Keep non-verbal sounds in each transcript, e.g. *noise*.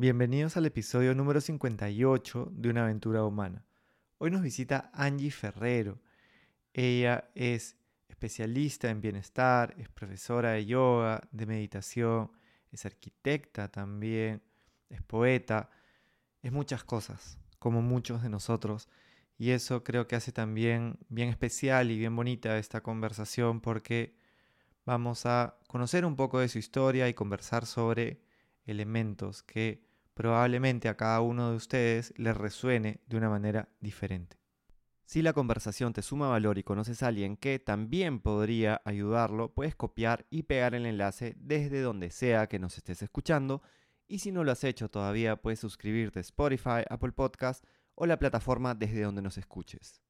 Bienvenidos al episodio número 58 de Una aventura humana. Hoy nos visita Angie Ferrero. Ella es especialista en bienestar, es profesora de yoga, de meditación, es arquitecta también, es poeta, es muchas cosas, como muchos de nosotros. Y eso creo que hace también bien especial y bien bonita esta conversación porque vamos a conocer un poco de su historia y conversar sobre elementos que probablemente a cada uno de ustedes les resuene de una manera diferente. Si la conversación te suma valor y conoces a alguien que también podría ayudarlo, puedes copiar y pegar el enlace desde donde sea que nos estés escuchando. Y si no lo has hecho todavía, puedes suscribirte a Spotify, Apple Podcast o la plataforma desde donde nos escuches.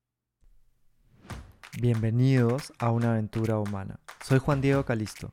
Bienvenidos a una aventura humana. Soy Juan Diego Calisto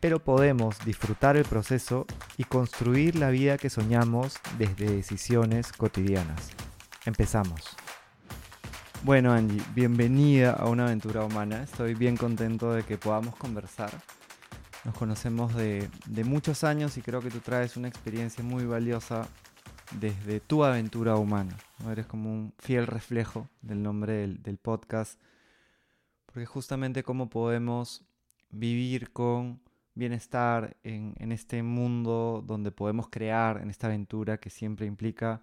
pero podemos disfrutar el proceso y construir la vida que soñamos desde decisiones cotidianas. Empezamos. Bueno Angie, bienvenida a una aventura humana. Estoy bien contento de que podamos conversar. Nos conocemos de, muchos años y creo que tú traes una experiencia muy valiosa desde tu aventura humana. Eres como un fiel reflejo del nombre del, del podcast. Porque justamente cómo podemos vivir con bienestar en, este mundo donde podemos crear, en esta aventura que siempre implica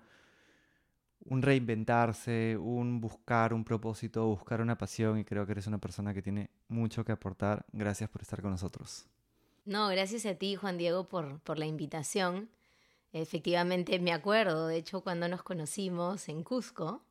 un reinventarse, un buscar un propósito, buscar una pasión y creo que eres una persona que tiene mucho que aportar. Gracias por estar con nosotros. No, gracias a ti, Juan Diego, por, la invitación. Efectivamente, me acuerdo, de hecho, cuando nos conocimos en Cusco,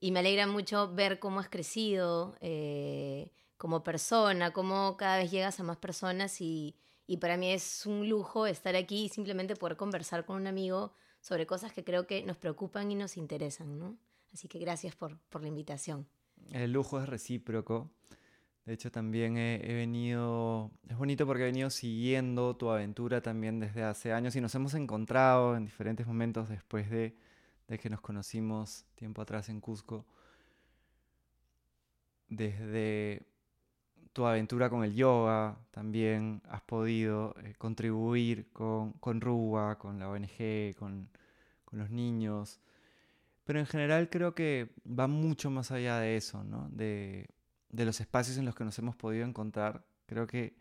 y me alegra mucho ver cómo has crecido, eh, como persona, cómo cada vez llegas a más personas y, para mí es un lujo estar aquí y simplemente poder conversar con un amigo sobre cosas que creo que nos preocupan y nos interesan, ¿no? Así que gracias por, la invitación. El lujo es recíproco. De hecho, también he, venido, es bonito porque he venido siguiendo tu aventura también desde hace años y nos hemos encontrado en diferentes momentos después de, de que nos conocimos tiempo atrás en Cusco. Desde tu aventura con el yoga, también has podido eh, contribuir con, con RUA, con la ONG, con, los niños. Pero en general creo que va mucho más allá de eso, ¿no? de, de los espacios en los que nos hemos podido encontrar. Creo que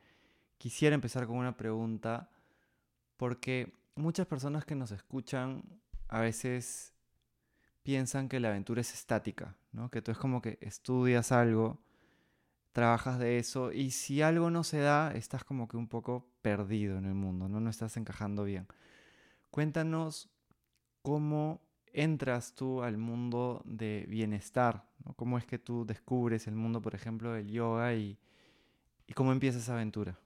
quisiera empezar con una pregunta, porque muchas personas que nos escuchan a veces piensan que la aventura es estática, ¿no? que tú es como que estudias algo trabajas de eso y si algo no se da, estás como que un poco perdido en el mundo, no, no estás encajando bien. Cuéntanos cómo entras tú al mundo de bienestar, cómo es que tú descubres el mundo, por ejemplo, del yoga y, cómo empieza esa aventura.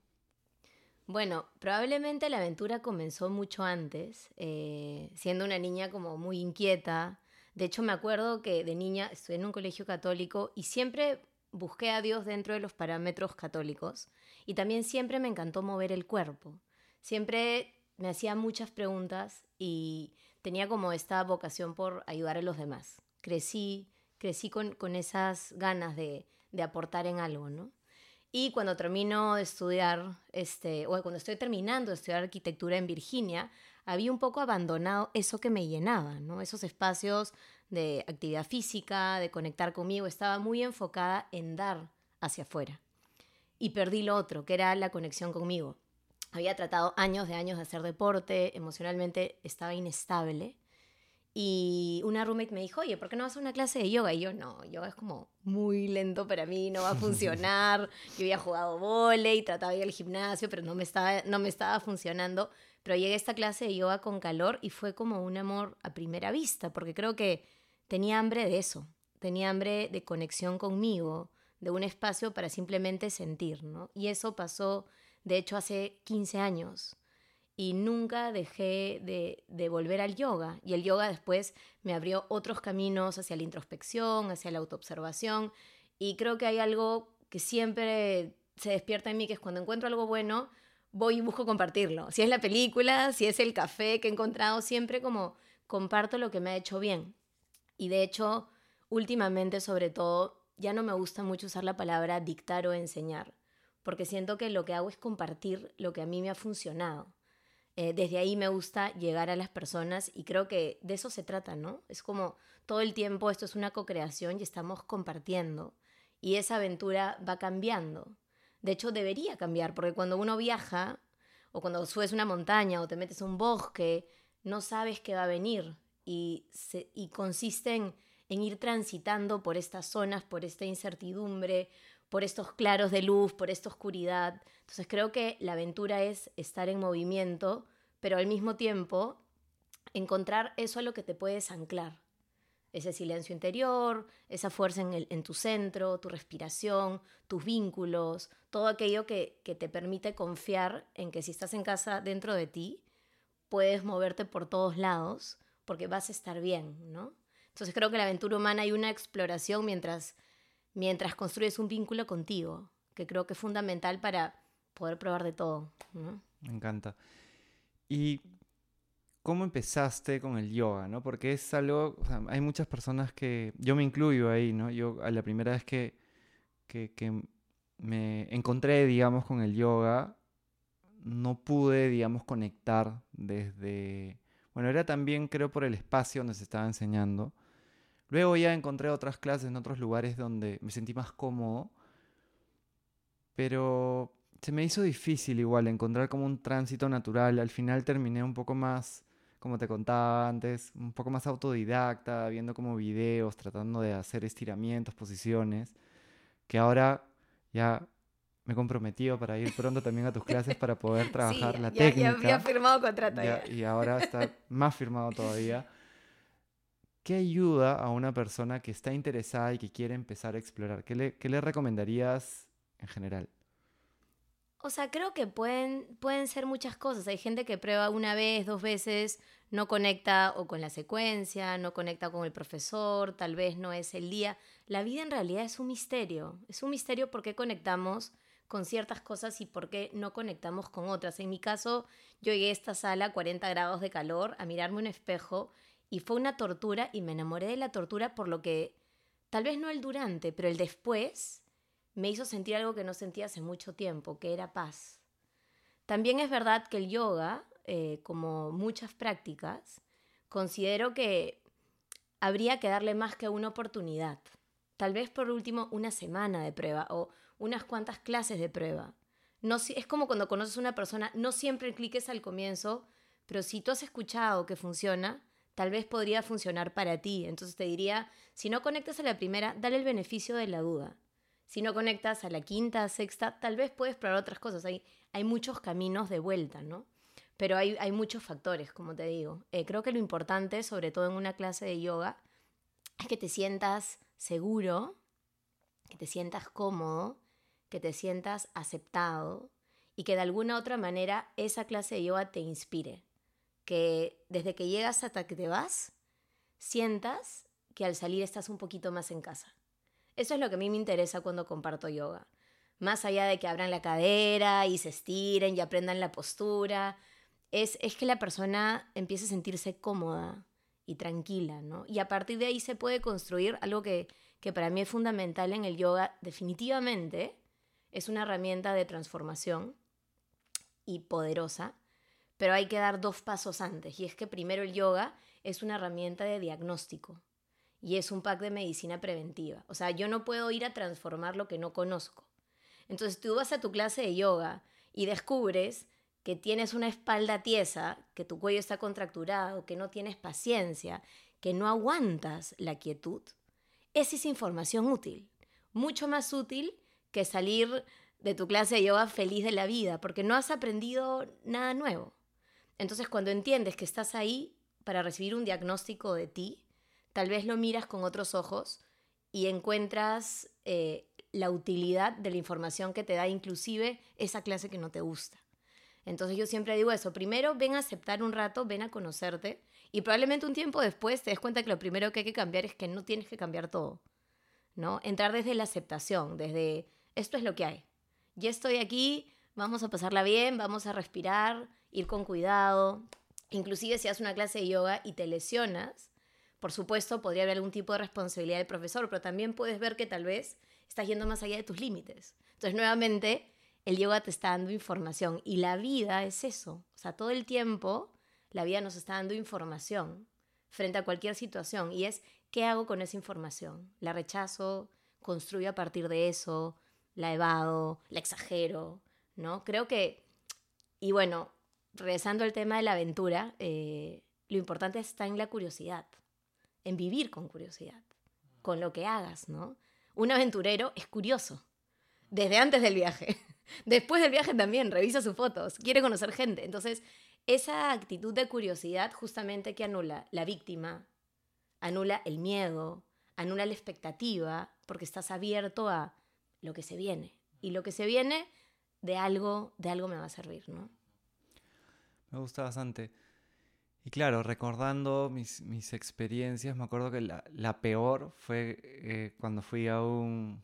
Bueno, probablemente la aventura comenzó mucho antes, eh, siendo una niña como muy inquieta. De hecho, me acuerdo que de niña estuve en un colegio católico y siempre busqué a Dios dentro de los parámetros católicos y también siempre me encantó mover el cuerpo. Siempre me hacía muchas preguntas y tenía como esta vocación por ayudar a los demás. Crecí, crecí con, esas ganas de, aportar en algo, ¿no? Y cuando termino de estudiar, este, o cuando estoy terminando de estudiar arquitectura en Virginia, había un poco abandonado eso que me llenaba, ¿no? Esos espacios de actividad física, de conectar conmigo, estaba muy enfocada en dar hacia afuera. Y perdí lo otro, que era la conexión conmigo. Había tratado años de años de hacer deporte, emocionalmente estaba inestable. Y una roommate me dijo, oye, ¿por qué no vas a una clase de yoga? Y yo, no, yoga es como muy lento para mí, no va a *laughs* funcionar. yo había jugado volei, trataba de ir al gimnasio, pero no me, estaba, no me estaba funcionando. Pero llegué a esta clase de yoga con calor y fue como un amor a primera vista, porque creo que tenía hambre de eso, tenía hambre de conexión conmigo, de un espacio para simplemente sentir, ¿no? Y eso pasó, de hecho, hace 15 años. y nunca dejé de, de, volver al yoga. Y el yoga después me abrió otros caminos hacia la introspección, hacia la autoobservación. Y creo que hay algo que siempre se despierta en mí, que es cuando encuentro algo bueno, voy y busco compartirlo. Si es la película, si es el café que he encontrado, siempre como comparto lo que me ha hecho bien. Y de hecho, últimamente sobre todo, ya no me gusta mucho usar la palabra dictar o enseñar, porque siento que lo que hago es compartir lo que a mí me ha funcionado. Eh, desde ahí me gusta llegar a las personas y creo que de eso se trata, ¿no? Es como todo el tiempo esto es una co-creación y estamos compartiendo y esa aventura va cambiando. De hecho, debería cambiar, porque cuando uno viaja o cuando subes una montaña o te metes a un bosque, no sabes qué va a venir y, y consiste en, ir transitando por estas zonas, por esta incertidumbre, por estos claros de luz, por esta oscuridad. Entonces creo que la aventura es estar en movimiento, pero al mismo tiempo encontrar eso a lo que te puedes anclar. Ese silencio interior, esa fuerza en, tu centro, tu respiración, tus vínculos, todo aquello que, que te permite confiar en que si estás en casa dentro de ti, puedes moverte por todos lados porque vas a estar bien, ¿no? Entonces creo que la aventura humana hay una exploración mientras mientras construyes un vínculo contigo, que creo que es fundamental para poder probar de todo. Me encanta. ¿Y cómo empezaste con el yoga? ¿no? Porque es algo, hay muchas personas que, yo me incluyo ahí, ¿no? Yo a la primera vez que, que, que me encontré, digamos, con el yoga, no pude, digamos, conectar desde... Bueno, era también, creo, por el espacio donde se estaba enseñando. Luego ya encontré otras clases en otros lugares donde me sentí más cómodo, pero se me hizo difícil igual encontrar como un tránsito natural. Al final terminé un poco más, como te contaba antes, un poco más autodidacta, viendo como videos, tratando de hacer estiramientos, posiciones, que ahora ya me he comprometido para ir pronto también a tus clases para poder *laughs* trabajar la técnica. Ya, ya firmado contrato. y ahora está más firmado todavía. ¿Qué ayuda a una persona que está interesada y que quiere empezar a explorar? ¿Qué le, qué le recomendarías en general? O sea, creo que pueden, pueden ser muchas cosas. Hay gente que prueba una vez, dos veces, no conecta o con la secuencia, no conecta con el profesor, tal vez no es el día. La vida en realidad es un misterio. Es un misterio por qué conectamos con ciertas cosas y por qué no conectamos con otras. En mi caso, yo llegué a esta sala a 40 grados de calor a mirarme un espejo y fue una tortura y me enamoré de la tortura por lo que, tal vez no el durante, pero el después me hizo sentir algo que no sentía hace mucho tiempo, que era paz. También es verdad que el yoga, eh, como muchas prácticas, considero que habría que darle más que una oportunidad. Tal vez por último una semana de prueba o unas cuantas clases de prueba. No, es como cuando conoces a una persona, no siempre cliques al comienzo, pero si tú has escuchado que funciona, tal vez podría funcionar para ti. Entonces te diría, si no conectas a la primera, dale el beneficio de la duda. Si no conectas a la quinta, sexta, tal vez puedes probar otras cosas. Hay, hay muchos caminos de vuelta, ¿no? Pero hay, hay muchos factores, como te digo. Eh, creo que lo importante, sobre todo en una clase de yoga, es que te sientas seguro, que te sientas cómodo, que te sientas aceptado y que de alguna otra manera esa clase de yoga te inspire que desde que llegas hasta que te vas, sientas que al salir estás un poquito más en casa. Eso es lo que a mí me interesa cuando comparto yoga. Más allá de que abran la cadera y se estiren y aprendan la postura, es, es que la persona empiece a sentirse cómoda y tranquila, ¿no? Y a partir de ahí se puede construir algo que, que para mí es fundamental en el yoga, definitivamente, es una herramienta de transformación y poderosa, pero hay que dar dos pasos antes. Y es que primero el yoga es una herramienta de diagnóstico y es un pack de medicina preventiva. O sea, yo no puedo ir a transformar lo que no conozco. Entonces tú vas a tu clase de yoga y descubres que tienes una espalda tiesa, que tu cuello está contracturado, que no tienes paciencia, que no aguantas la quietud. Esa es información útil, mucho más útil que salir de tu clase de yoga feliz de la vida, porque no has aprendido nada nuevo. Entonces, cuando entiendes que estás ahí para recibir un diagnóstico de ti, tal vez lo miras con otros ojos y encuentras eh, la utilidad de la información que te da inclusive esa clase que no te gusta. Entonces yo siempre digo eso, primero ven a aceptar un rato, ven a conocerte y probablemente un tiempo después te des cuenta que lo primero que hay que cambiar es que no tienes que cambiar todo, ¿no? Entrar desde la aceptación, desde esto es lo que hay. Ya estoy aquí, vamos a pasarla bien, vamos a respirar, ir con cuidado. Inclusive si haces una clase de yoga y te lesionas, por supuesto podría haber algún tipo de responsabilidad del profesor, pero también puedes ver que tal vez estás yendo más allá de tus límites. Entonces, nuevamente, el yoga te está dando información y la vida es eso. O sea, todo el tiempo la vida nos está dando información frente a cualquier situación y es qué hago con esa información. La rechazo, construyo a partir de eso, la evado, la exagero, ¿no? Creo que, y bueno, regresando al tema de la aventura, eh, lo importante está en la curiosidad, en vivir con curiosidad, con lo que hagas, ¿no? Un aventurero es curioso, desde antes del viaje. *laughs* Después del viaje también, revisa sus fotos, quiere conocer gente. Entonces, esa actitud de curiosidad justamente que anula la víctima, anula el miedo, anula la expectativa, porque estás abierto a lo que se viene. Y lo que se viene de algo, de algo me va a servir, ¿no? Me gusta bastante. Y claro, recordando mis, mis experiencias, me acuerdo que la, la peor fue eh, cuando fui a un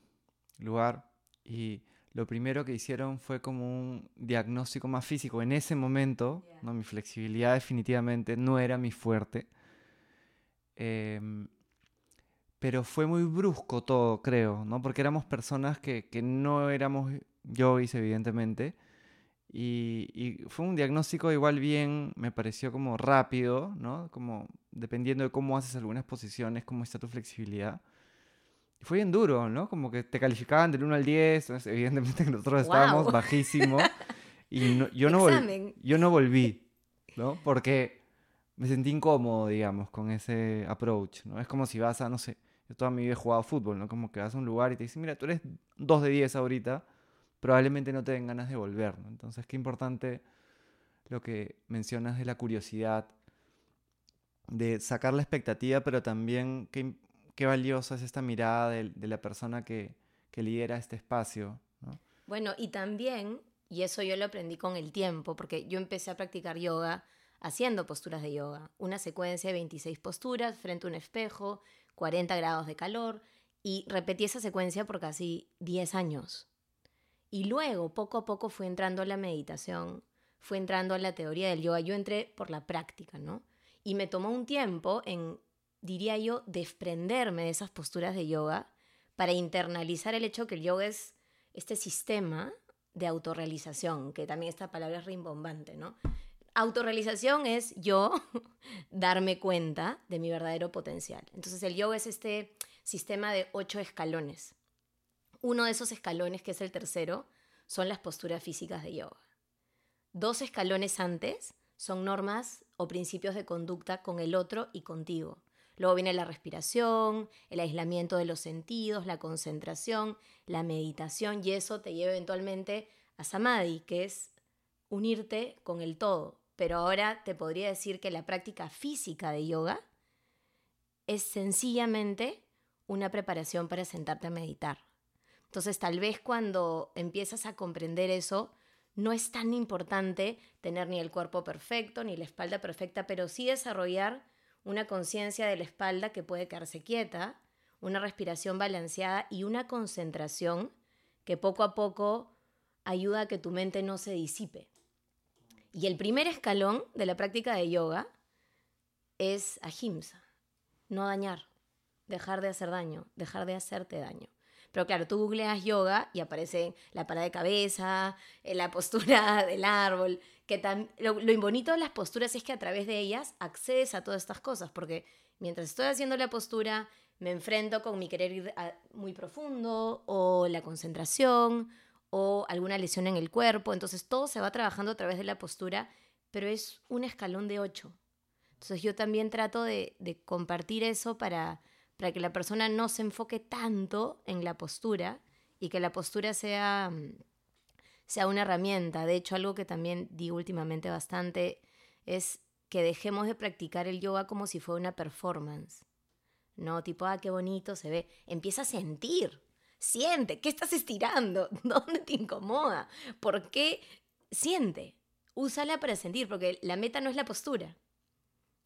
lugar y lo primero que hicieron fue como un diagnóstico más físico. En ese momento, ¿no? mi flexibilidad definitivamente no era mi fuerte. Em, pero fue muy brusco todo, creo, ¿no? Porque éramos personas que, que no éramos yogis, evidentemente. Y, y, fue un diagnóstico igual bien, me pareció como rápido, ¿no? Como dependiendo de cómo haces algunas posiciones, cómo está tu flexibilidad fue bien duro, ¿no? Como que te calificaban del 1 al 10, evidentemente que nosotros estábamos bajísimos. *laughs* Y yo, no yo no volví, ¿no? Porque me sentí incómodo, digamos, con ese approach, ¿no? Es como si vas a, no sé, yo toda mi vida he jugado fútbol, ¿no? Como que vas a un lugar y te dicen, mira, tú eres 2 de 10 ahorita, probablemente no te den ganas de volver, ¿no? Entonces, qué importante lo que mencionas de la curiosidad, de sacar la expectativa, pero también qué, qué valiosa es esta mirada de, la persona que, que, lidera este espacio. Bueno, y también, y eso yo lo aprendí con el tiempo, porque yo empecé a practicar yoga haciendo posturas de yoga, una secuencia de 26 posturas frente a un espejo, 40 grados de calor, y repetí esa secuencia por casi 10 años. Y luego, poco a poco, fui entrando a la meditación, fui entrando a la teoría del yoga, yo entré por la práctica, ¿no? Y me tomó un tiempo en diría yo, desprenderme de esas posturas de yoga para internalizar el hecho que el yoga es este sistema de autorrealización, que también esta palabra es rimbombante, ¿no? Autorrealización es yo *laughs* darme cuenta de mi verdadero potencial. Entonces el yoga es este sistema de ocho escalones. Uno de esos escalones, que es el tercero, son las posturas físicas de yoga. Dos escalones antes son normas o principios de conducta con el otro y contigo. Luego viene la respiración, el aislamiento de los sentidos, la concentración, la meditación y eso te lleva eventualmente a samadhi, que es unirte con el todo. Pero ahora te podría decir que la práctica física de yoga es sencillamente una preparación para sentarte a meditar. Entonces tal vez cuando empiezas a comprender eso, no es tan importante tener ni el cuerpo perfecto ni la espalda perfecta, pero sí desarrollar una conciencia de la espalda que puede quedarse quieta, una respiración balanceada y una concentración que poco a poco ayuda a que tu mente no se disipe. Y el primer escalón de la práctica de yoga es ahimsa, no dañar, dejar de hacer daño, dejar de hacerte daño. Pero claro, tú googleas yoga y aparece la parada de cabeza, eh, la postura *laughs* del árbol, que lo, lo bonito de las posturas es que a través de ellas accedes a todas estas cosas, porque mientras estoy haciendo la postura, me enfrento con mi querer ir muy profundo, o la concentración, o alguna lesión en el cuerpo, entonces todo se va trabajando a través de la postura, pero es un escalón de ocho. Entonces yo también trato de, compartir eso para, para que la persona no se enfoque tanto en la postura y que la postura sea sea una herramienta. De hecho, algo que también digo últimamente bastante es que dejemos de practicar el yoga como si fuera una performance. No, tipo, ah, qué bonito se ve. Empieza a sentir. Siente. ¿Qué estás estirando? *laughs* ¿Dónde te incomoda? ¿Por qué? Siente. úsala para sentir, porque la meta no es la postura.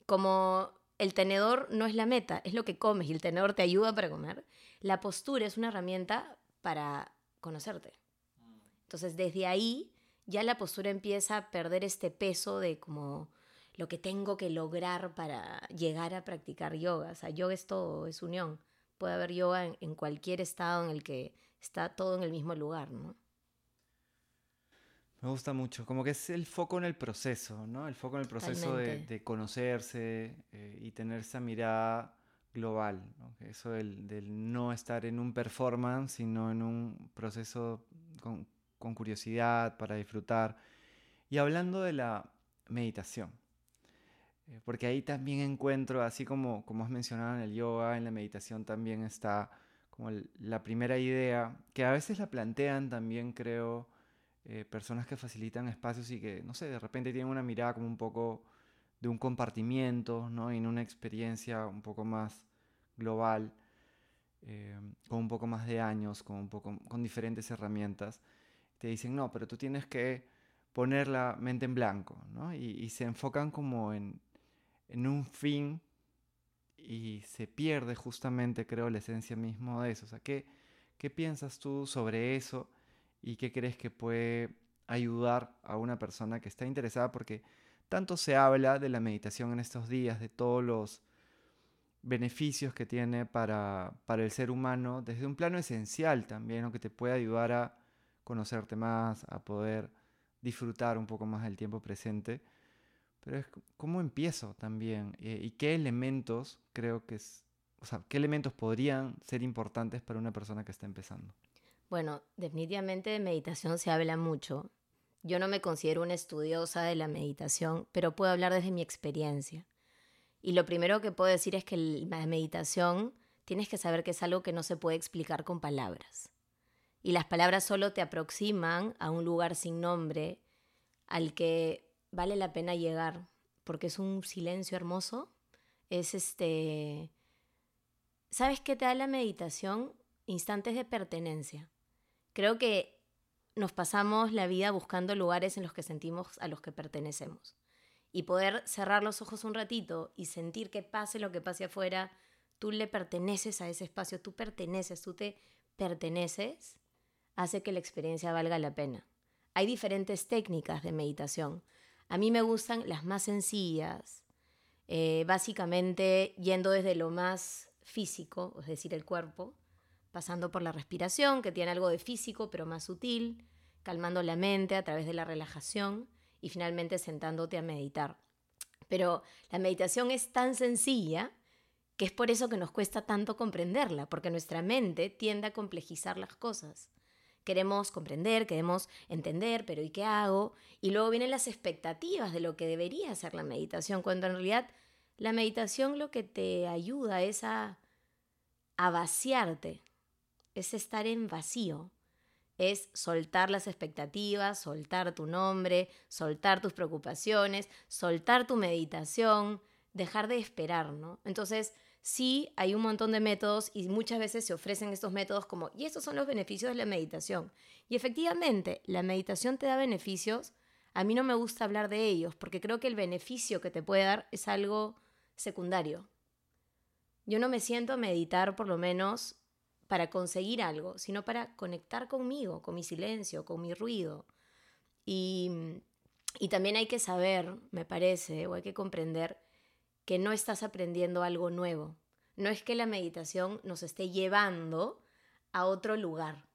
Como el tenedor no es la meta, es lo que comes y el tenedor te ayuda para comer. La postura es una herramienta para conocerte. Entonces, desde ahí ya la postura empieza a perder este peso de como lo que tengo que lograr para llegar a practicar yoga. O sea, yoga es todo, es unión. Puede haber yoga en, cualquier estado en el que está todo en el mismo lugar, ¿no? Me gusta mucho, como que es el foco en el proceso, ¿no? El foco en el proceso de, conocerse eh, y tener esa mirada global, ¿no? Eso del, del, no estar en un performance, sino en un proceso con, con curiosidad, para disfrutar. Y hablando de la meditación, porque ahí también encuentro, así como, como has mencionado en el yoga, en la meditación también está como la primera idea, que a veces la plantean también, creo, eh, personas que facilitan espacios y que, no sé, de repente tienen una mirada como un poco de un compartimiento, ¿no? Y en una experiencia un poco más global, eh, con un poco más de años, con, un poco, con diferentes herramientas te dicen, no, pero tú tienes que poner la mente en blanco, ¿no? Y, se enfocan como en, en, un fin y se pierde justamente, creo, la esencia mismo de eso. O sea, ¿qué, ¿qué piensas tú sobre eso y qué crees que puede ayudar a una persona que está interesada? Porque tanto se habla de la meditación en estos días, de todos los beneficios que tiene para, para el ser humano, desde un plano esencial también, ¿no? que te puede ayudar a conocerte más, a poder disfrutar un poco más del tiempo presente. Pero cómo empiezo también y qué elementos creo que es, o sea, qué elementos podrían ser importantes para una persona que está empezando. Bueno, definitivamente de meditación se habla mucho. Yo no me considero una estudiosa de la meditación, pero puedo hablar desde mi experiencia. Y lo primero que puedo decir es que la meditación tienes que saber que es algo que no se puede explicar con palabras y las palabras solo te aproximan a un lugar sin nombre al que vale la pena llegar porque es un silencio hermoso. Es este. ¿Sabes qué te da la meditación? Instantes de pertenencia. Creo que nos pasamos la vida buscando lugares en los que sentimos a los que pertenecemos. Y poder cerrar los ojos un ratito y sentir que pase lo que pase afuera, tú le perteneces a ese espacio, tú perteneces, tú te perteneces, hace que la experiencia valga la pena. Hay diferentes técnicas de meditación. A mí me gustan las más sencillas, eh, básicamente yendo desde lo más físico, es decir, el cuerpo, pasando por la respiración, que tiene algo de físico pero más sutil, calmando la mente a través de la relajación y finalmente sentándote a meditar. Pero la meditación es tan sencilla que es por eso que nos cuesta tanto comprenderla, porque nuestra mente tiende a complejizar las cosas queremos comprender, queremos entender, pero ¿y qué hago? Y luego vienen las expectativas de lo que debería ser la meditación, cuando en realidad la meditación lo que te ayuda es a, a vaciarte, es estar en vacío, es soltar las expectativas, soltar tu nombre, soltar tus preocupaciones, soltar tu meditación, dejar de esperar, ¿no? Entonces, sí hay un montón de métodos y muchas veces se ofrecen estos métodos como, y estos son los beneficios de la meditación. Y efectivamente, la meditación te da beneficios. A mí no me gusta hablar de ellos porque creo que el beneficio que te puede dar es algo secundario. Yo no me siento a meditar por lo menos para conseguir algo, sino para conectar conmigo, con mi silencio, con mi ruido. Y, y también hay que saber, me parece, o hay que comprender que no estás aprendiendo algo nuevo. No es que la meditación nos esté llevando a otro lugar.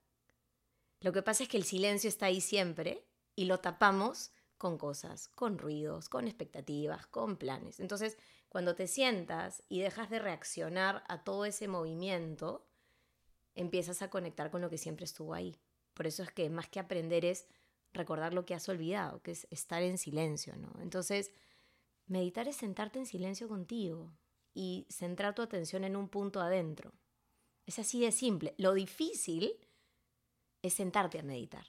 Lo que pasa es que el silencio está ahí siempre y lo tapamos con cosas, con ruidos, con expectativas, con planes. Entonces, cuando te sientas y dejas de reaccionar a todo ese movimiento, empiezas a conectar con lo que siempre estuvo ahí. Por eso es que más que aprender es recordar lo que has olvidado, que es estar en silencio, ¿no? Entonces, Meditar es sentarte en silencio contigo y centrar tu atención en un punto adentro. Es así de simple. Lo difícil es sentarte a meditar.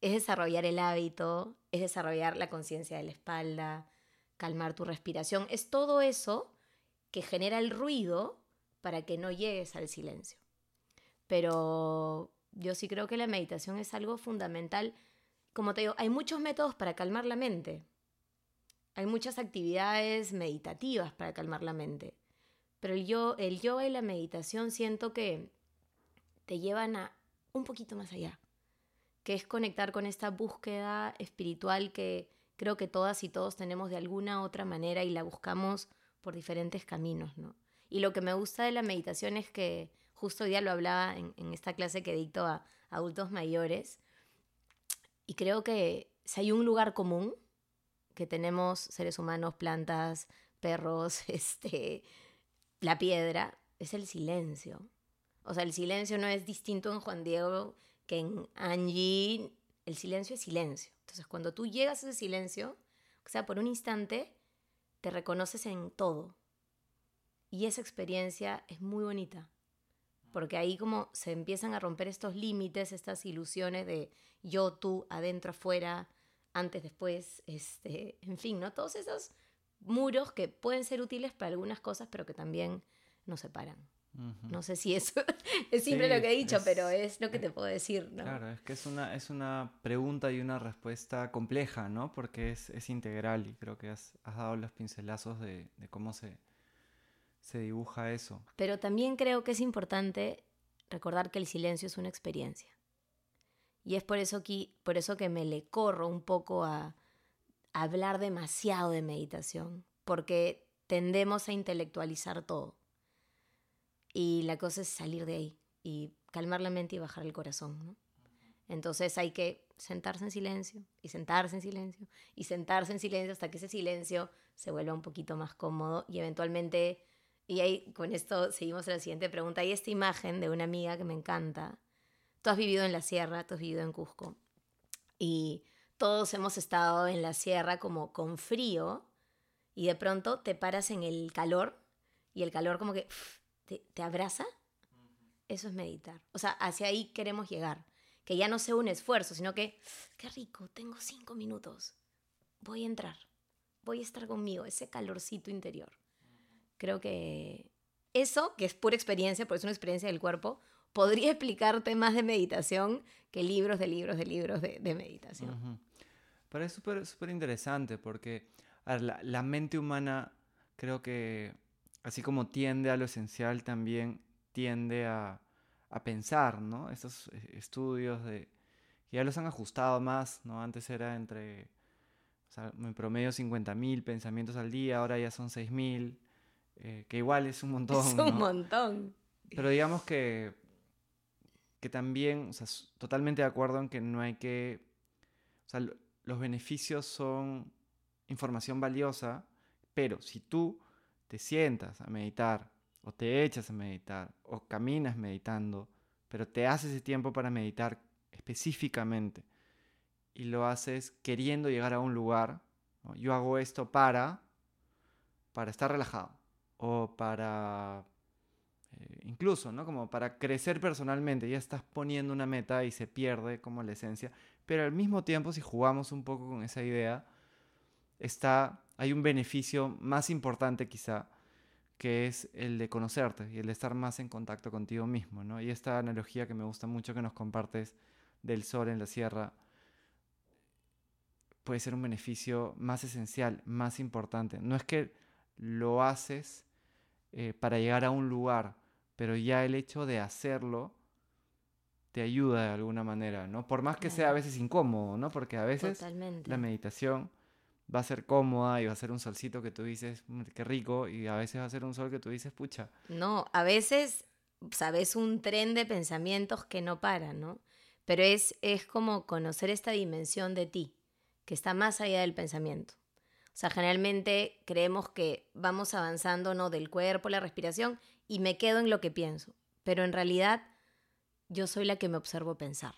Es desarrollar el hábito, es desarrollar la conciencia de la espalda, calmar tu respiración. Es todo eso que genera el ruido para que no llegues al silencio. Pero yo sí creo que la meditación es algo fundamental como te digo, hay muchos métodos para calmar la mente. Hay muchas actividades meditativas para calmar la mente. Pero el, yo, el yoga y la meditación siento que te llevan a un poquito más allá, que es conectar con esta búsqueda espiritual que creo que todas y todos tenemos de alguna otra manera y la buscamos por diferentes caminos, ¿no? Y lo que me gusta de la meditación es que justo hoy día lo hablaba en, esta clase que dicto a, adultos mayores, y creo que si hay un lugar común que tenemos seres humanos, plantas, perros, *laughs* este, la piedra, es el silencio. O sea, el silencio no es distinto en Juan Diego que en Angie. El silencio es silencio. Entonces, cuando tú llegas a ese silencio, o sea, por un instante, te reconoces en todo. Y esa experiencia es muy bonita. Porque ahí como se empiezan a romper estos límites, estas ilusiones de yo, tú, adentro, afuera, antes, después, este, en fin, ¿no? Todos esos muros que pueden ser útiles para algunas cosas, pero que también nos separan. No sé si eso *laughs* es simple lo que he dicho, pero es lo que te puedo decir. ¿no? Claro, es que es una, es una pregunta y una respuesta compleja, ¿no? Porque es, es integral y creo que has, has dado los pincelazos de, de, cómo se, se dibuja eso. Pero también creo que es importante recordar que el silencio es una experiencia. Y es por eso que, por eso que me le corro un poco a, hablar demasiado de meditación, porque tendemos a intelectualizar todo. Y la cosa es salir de ahí y calmar la mente y bajar el corazón. Entonces hay que sentarse en silencio y sentarse en silencio y sentarse en silencio hasta que ese silencio se vuelva un poquito más cómodo y eventualmente, y ahí con esto seguimos a la siguiente pregunta, hay esta imagen de una amiga que me encanta. Tú has vivido en la sierra, tú has vivido en Cusco y todos hemos estado en la sierra como con frío y de pronto te paras en el calor y el calor como que te, abraza, eso es meditar. O sea, hacia ahí queremos llegar. Que ya no sea un esfuerzo, sino que, qué rico, tengo cinco minutos. Voy a entrar. Voy a estar conmigo, ese calorcito interior. Creo que eso, que es pura experiencia, porque es una experiencia del cuerpo, podría explicarte más de meditación que libros de libros de libros de, meditación. Pero es súper interesante porque la, mente humana creo que así como tiende a lo esencial, también tiende a, pensar, ¿no? Estos eh, estudios de, ya los han ajustado más, ¿no? Antes era entre, o sea, en promedio 50.000 pensamientos al día, ahora ya son 6.000, eh, que igual es un *laughs* montón. Es un montón. Pero digamos que, que también, o sea, totalmente de acuerdo en que no hay que, o sea, los beneficios son información valiosa, pero si tú te sientas a meditar o te echas a meditar o caminas meditando, pero te haces ese tiempo para meditar específicamente y lo haces queriendo llegar a un lugar, yo hago esto para, para estar relajado o para eh, incluso, ¿no? Como para crecer personalmente, ya estás poniendo una meta y se pierde como la esencia, pero al mismo tiempo si jugamos un poco con esa idea, está hay un beneficio más importante quizá, que es el de conocerte y el de estar más en contacto contigo mismo, ¿no? Y esta analogía que me gusta mucho que nos compartes del sol en la sierra puede ser un beneficio más esencial, más importante. No es que lo haces eh, para llegar a un lugar, pero ya el hecho de hacerlo te ayuda de alguna manera, ¿no? Por más que sea a veces incómodo, ¿no? Porque a veces la meditación va a ser cómoda y va a ser un solcito que tú dices, mm, qué rico, y a veces va a ser un sol que tú dices, pucha. No, a veces, sabes, un tren de pensamientos que no para, ¿no? Pero es, es como conocer esta dimensión de ti, que está más allá del pensamiento. O sea, generalmente creemos que vamos avanzando, ¿no? Del cuerpo, la respiración, y me quedo en lo que pienso. Pero en realidad, yo soy la que me observo pensar.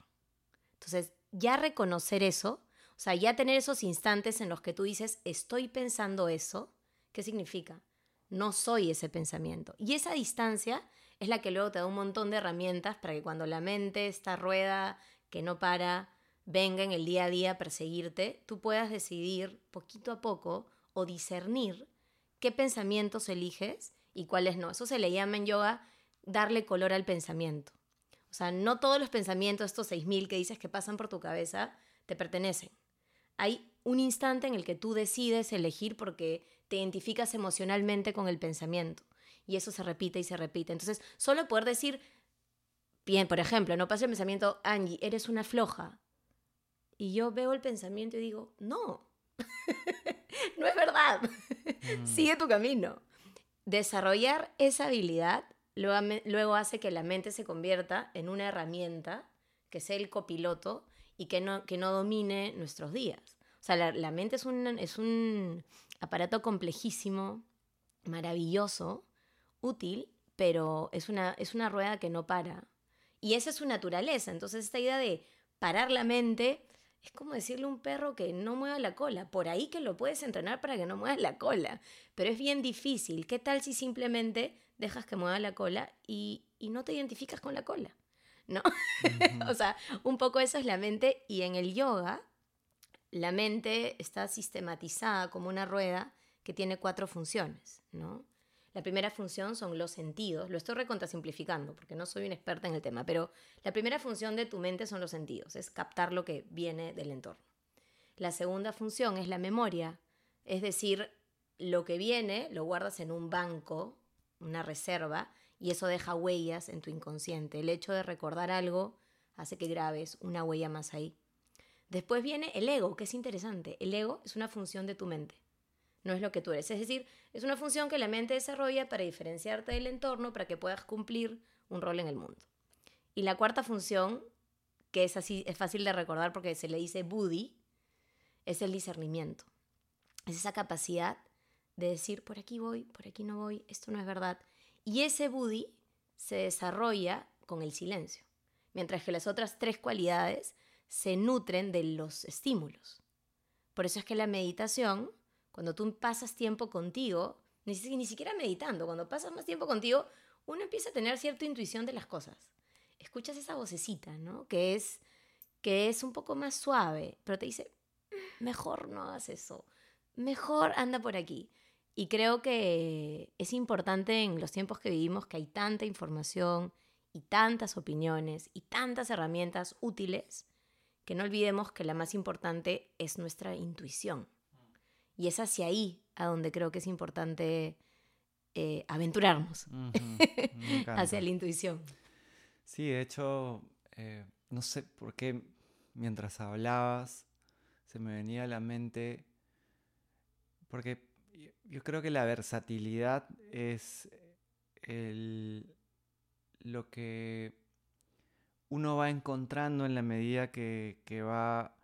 Entonces, ya reconocer eso o sea, ya tener esos instantes en los que tú dices, estoy pensando eso, ¿qué significa? No soy ese pensamiento. Y esa distancia es la que luego te da un montón de herramientas para que cuando la mente, esta rueda que no para, venga en el día a día a perseguirte, tú puedas decidir poquito a poco o discernir qué pensamientos eliges y cuáles no. Eso se le llama en yoga darle color al pensamiento. O sea, no todos los pensamientos, estos 6.000 que dices que pasan por tu cabeza, te pertenecen. Hay un instante en el que tú decides elegir porque te identificas emocionalmente con el pensamiento. Y eso se repite y se repite. Entonces, solo poder decir, bien, por ejemplo, no pasa el pensamiento, Angie, eres una floja. Y yo veo el pensamiento y digo, no, *laughs* no es verdad. Mm. Sigue tu camino. Desarrollar esa habilidad luego, hace que la mente se convierta en una herramienta que sea el copiloto y que no, que no domine nuestros días. O sea, la, mente es un, es un aparato complejísimo, maravilloso, útil, pero es una, es una rueda que no para. Y esa es su naturaleza. Entonces, esta idea de parar la mente es como decirle a un perro que no mueva la cola. Por ahí que lo puedes entrenar para que no mueva la cola. Pero es bien difícil. ¿Qué tal si simplemente dejas que mueva la cola y, no te identificas con la cola? ¿No? *laughs* o sea, un poco eso es la mente. Y en el yoga, la mente está sistematizada como una rueda que tiene cuatro funciones, ¿no? La primera función son los sentidos. Lo estoy recontrasimplificando porque no soy una experta en el tema, pero la primera función de tu mente son los sentidos, es captar lo que viene del entorno. La segunda función es la memoria, es decir, lo que viene lo guardas en un banco, una reserva, y eso deja huellas en tu inconsciente. El hecho de recordar algo hace que grabes una huella más ahí. Después viene el ego, que es interesante. El ego es una función de tu mente no es lo que tú eres. Es decir, es una función que la mente desarrolla para diferenciarte del entorno, para que puedas cumplir un rol en el mundo. Y la cuarta función, que es así, es fácil de recordar porque se le dice buddhi, es el discernimiento. Es esa capacidad de decir, por aquí voy, por aquí no voy, esto no es verdad. Y ese buddhi se desarrolla con el silencio, mientras que las otras tres cualidades se nutren de los estímulos. Por eso es que la meditación cuando tú pasas tiempo contigo, ni, ni siquiera meditando, cuando pasas más tiempo contigo, uno empieza a tener cierta intuición de las cosas. Escuchas esa vocecita, ¿no? Que es, que es un poco más suave, pero te dice, mm, mejor no hagas eso, mejor anda por aquí. Y creo que es importante en los tiempos que vivimos que hay tanta información y tantas opiniones y tantas herramientas útiles que no olvidemos que la más importante es nuestra intuición. Y es hacia ahí a donde creo que es importante eh, aventurarnos, *laughs* hacia la intuición. Sí, de hecho, eh, no sé por qué mientras hablabas se me venía a la mente, porque yo creo que la versatilidad es lo que uno va encontrando en la medida que, que va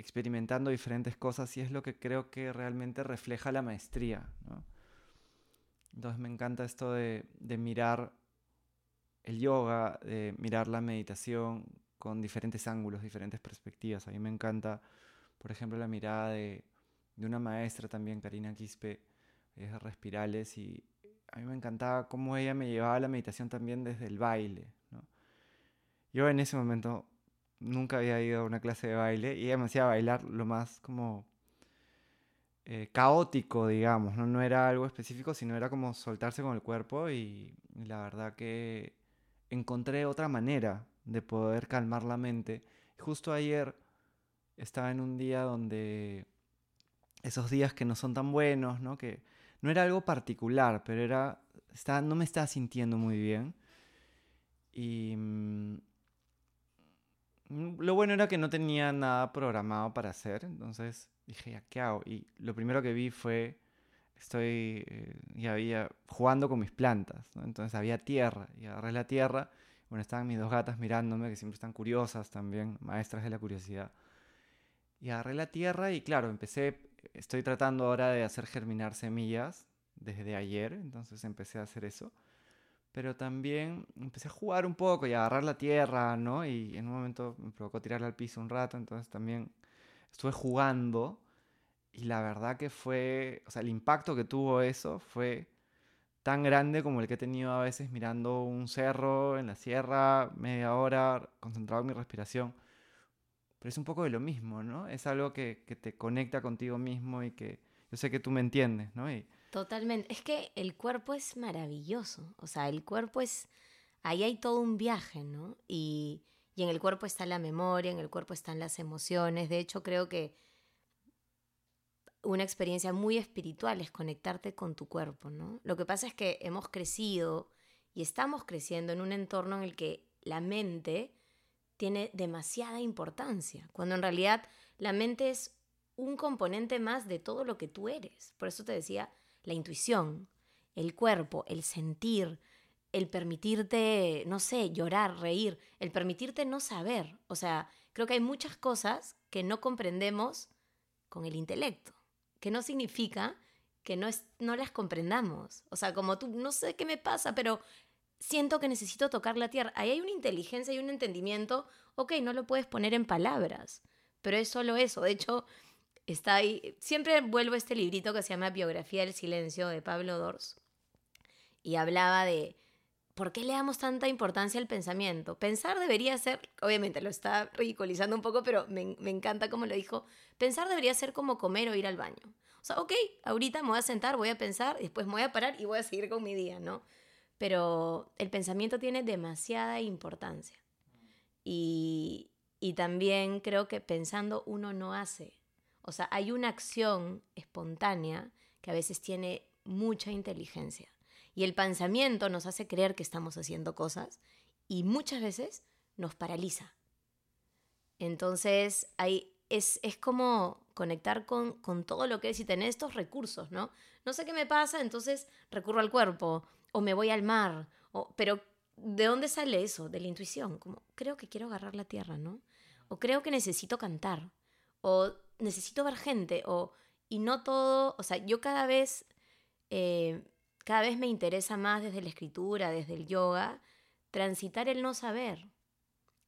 experimentando diferentes cosas y es lo que creo que realmente refleja la maestría. Entonces me encanta esto de, mirar el yoga, de mirar la meditación con diferentes ángulos, diferentes perspectivas. A mí me encanta, por ejemplo, la mirada de, una maestra también, Karina Quispe, es de Respirales, y a mí me encantaba cómo ella me llevaba a la meditación también desde el baile. Yo en ese momento nunca había ido a una clase de baile y ella me hacía bailar lo más como eh, caótico, digamos, ¿no? no era algo específico, sino era como soltarse con el cuerpo y, la verdad que encontré otra manera de poder calmar la mente. Justo ayer estaba en un día donde esos días que no son tan buenos, ¿no? que no era algo particular, pero era, no me estaba sintiendo muy bien. Y, Mm, lo bueno era que no tenía nada programado para hacer, entonces dije, ¿ya qué hago? Y lo primero que vi fue, estoy eh, ya había jugando con mis plantas, entonces había tierra, y agarré la tierra, bueno, estaban mis dos gatas mirándome, que siempre están curiosas también, maestras de la curiosidad. Y agarré la tierra y claro, empecé, estoy tratando ahora de hacer germinar semillas desde ayer, entonces empecé a hacer eso pero también empecé a jugar un poco y a agarrar la tierra, ¿no? Y en un momento me provocó tirarla al piso un rato, entonces también estuve jugando y la verdad que fue, o sea, el impacto que tuvo eso fue tan grande como el que he tenido a veces mirando un cerro en la sierra, media hora, concentrado en mi respiración. Pero es un poco de lo mismo, ¿no? Es algo que, que te conecta contigo mismo y que yo sé que tú me entiendes, ¿no? Totalmente. Es que el cuerpo es maravilloso. O sea, el cuerpo es. Ahí hay todo un viaje, ¿no? Y, Y en el cuerpo está la memoria, en el cuerpo están las emociones. De hecho, creo que una experiencia muy espiritual es conectarte con tu cuerpo, ¿no? Lo que pasa es que hemos crecido y estamos creciendo en un entorno en el que la mente tiene demasiada importancia, cuando en realidad la mente es un componente más de todo lo que tú eres. Por eso te decía, la intuición, el cuerpo, el sentir, el permitirte, no sé, llorar, reír, el permitirte no saber. O sea, creo que hay muchas cosas que no comprendemos con el intelecto, que no significa que no, es, no las comprendamos. O sea, como tú, no sé qué me pasa, pero siento que necesito tocar la tierra. Ahí hay una inteligencia y un entendimiento, ok, no lo puedes poner en palabras, pero es solo eso. De hecho, está ahí, siempre vuelvo a este librito que se llama Biografía del Silencio de Pablo Dors, y hablaba de ¿por qué le damos tanta importancia al pensamiento? Pensar debería ser, obviamente lo está ridiculizando un poco, pero me, encanta como lo dijo, pensar debería ser como comer o ir al baño. O sea, ok, ahorita me voy a sentar, voy a pensar, después me voy a parar y voy a seguir con mi día, ¿no? Pero el pensamiento tiene demasiada importancia. Y, y también creo que pensando uno no hace. O sea, hay una acción espontánea que a veces tiene mucha inteligencia. Y el pensamiento nos hace creer que estamos haciendo cosas y muchas veces nos paraliza. Entonces, hay, es, es como conectar con, con, todo lo que es y tener estos recursos, ¿no? No sé qué me pasa, entonces recurro al cuerpo o me voy al mar, pero ¿de dónde sale eso? De la intuición, como creo que quiero agarrar la tierra, ¿no? O creo que necesito cantar, o necesito ver gente, o y no todo, o sea, yo cada vez eh, cada vez me interesa más desde la escritura, desde el yoga, transitar el no saber,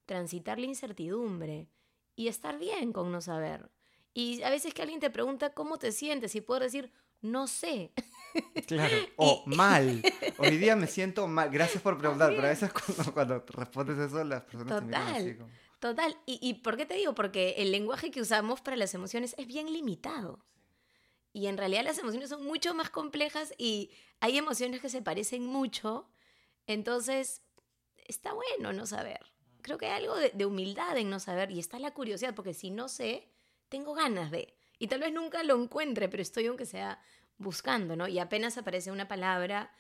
transitar la incertidumbre y estar bien con no saber. Y a veces que alguien te pregunta cómo te sientes y puedo decir, no sé. *laughs* Claro, o mal. *laughs* Hoy día me siento mal. Gracias por preguntar, pero a veces cuando, cuando respondes eso las personas total, te miran así como... Total. ¿Y, ¿Y por qué te digo? Porque el lenguaje que usamos para las emociones es bien limitado. Y en realidad las emociones son mucho más complejas y hay emociones que se parecen mucho. Entonces, está bueno no saber. Creo que hay algo de, humildad en no saber y está la curiosidad, porque si no sé, tengo ganas de. Y tal vez nunca lo encuentre, pero estoy aunque sea buscando, ¿no? Y apenas aparece una palabra,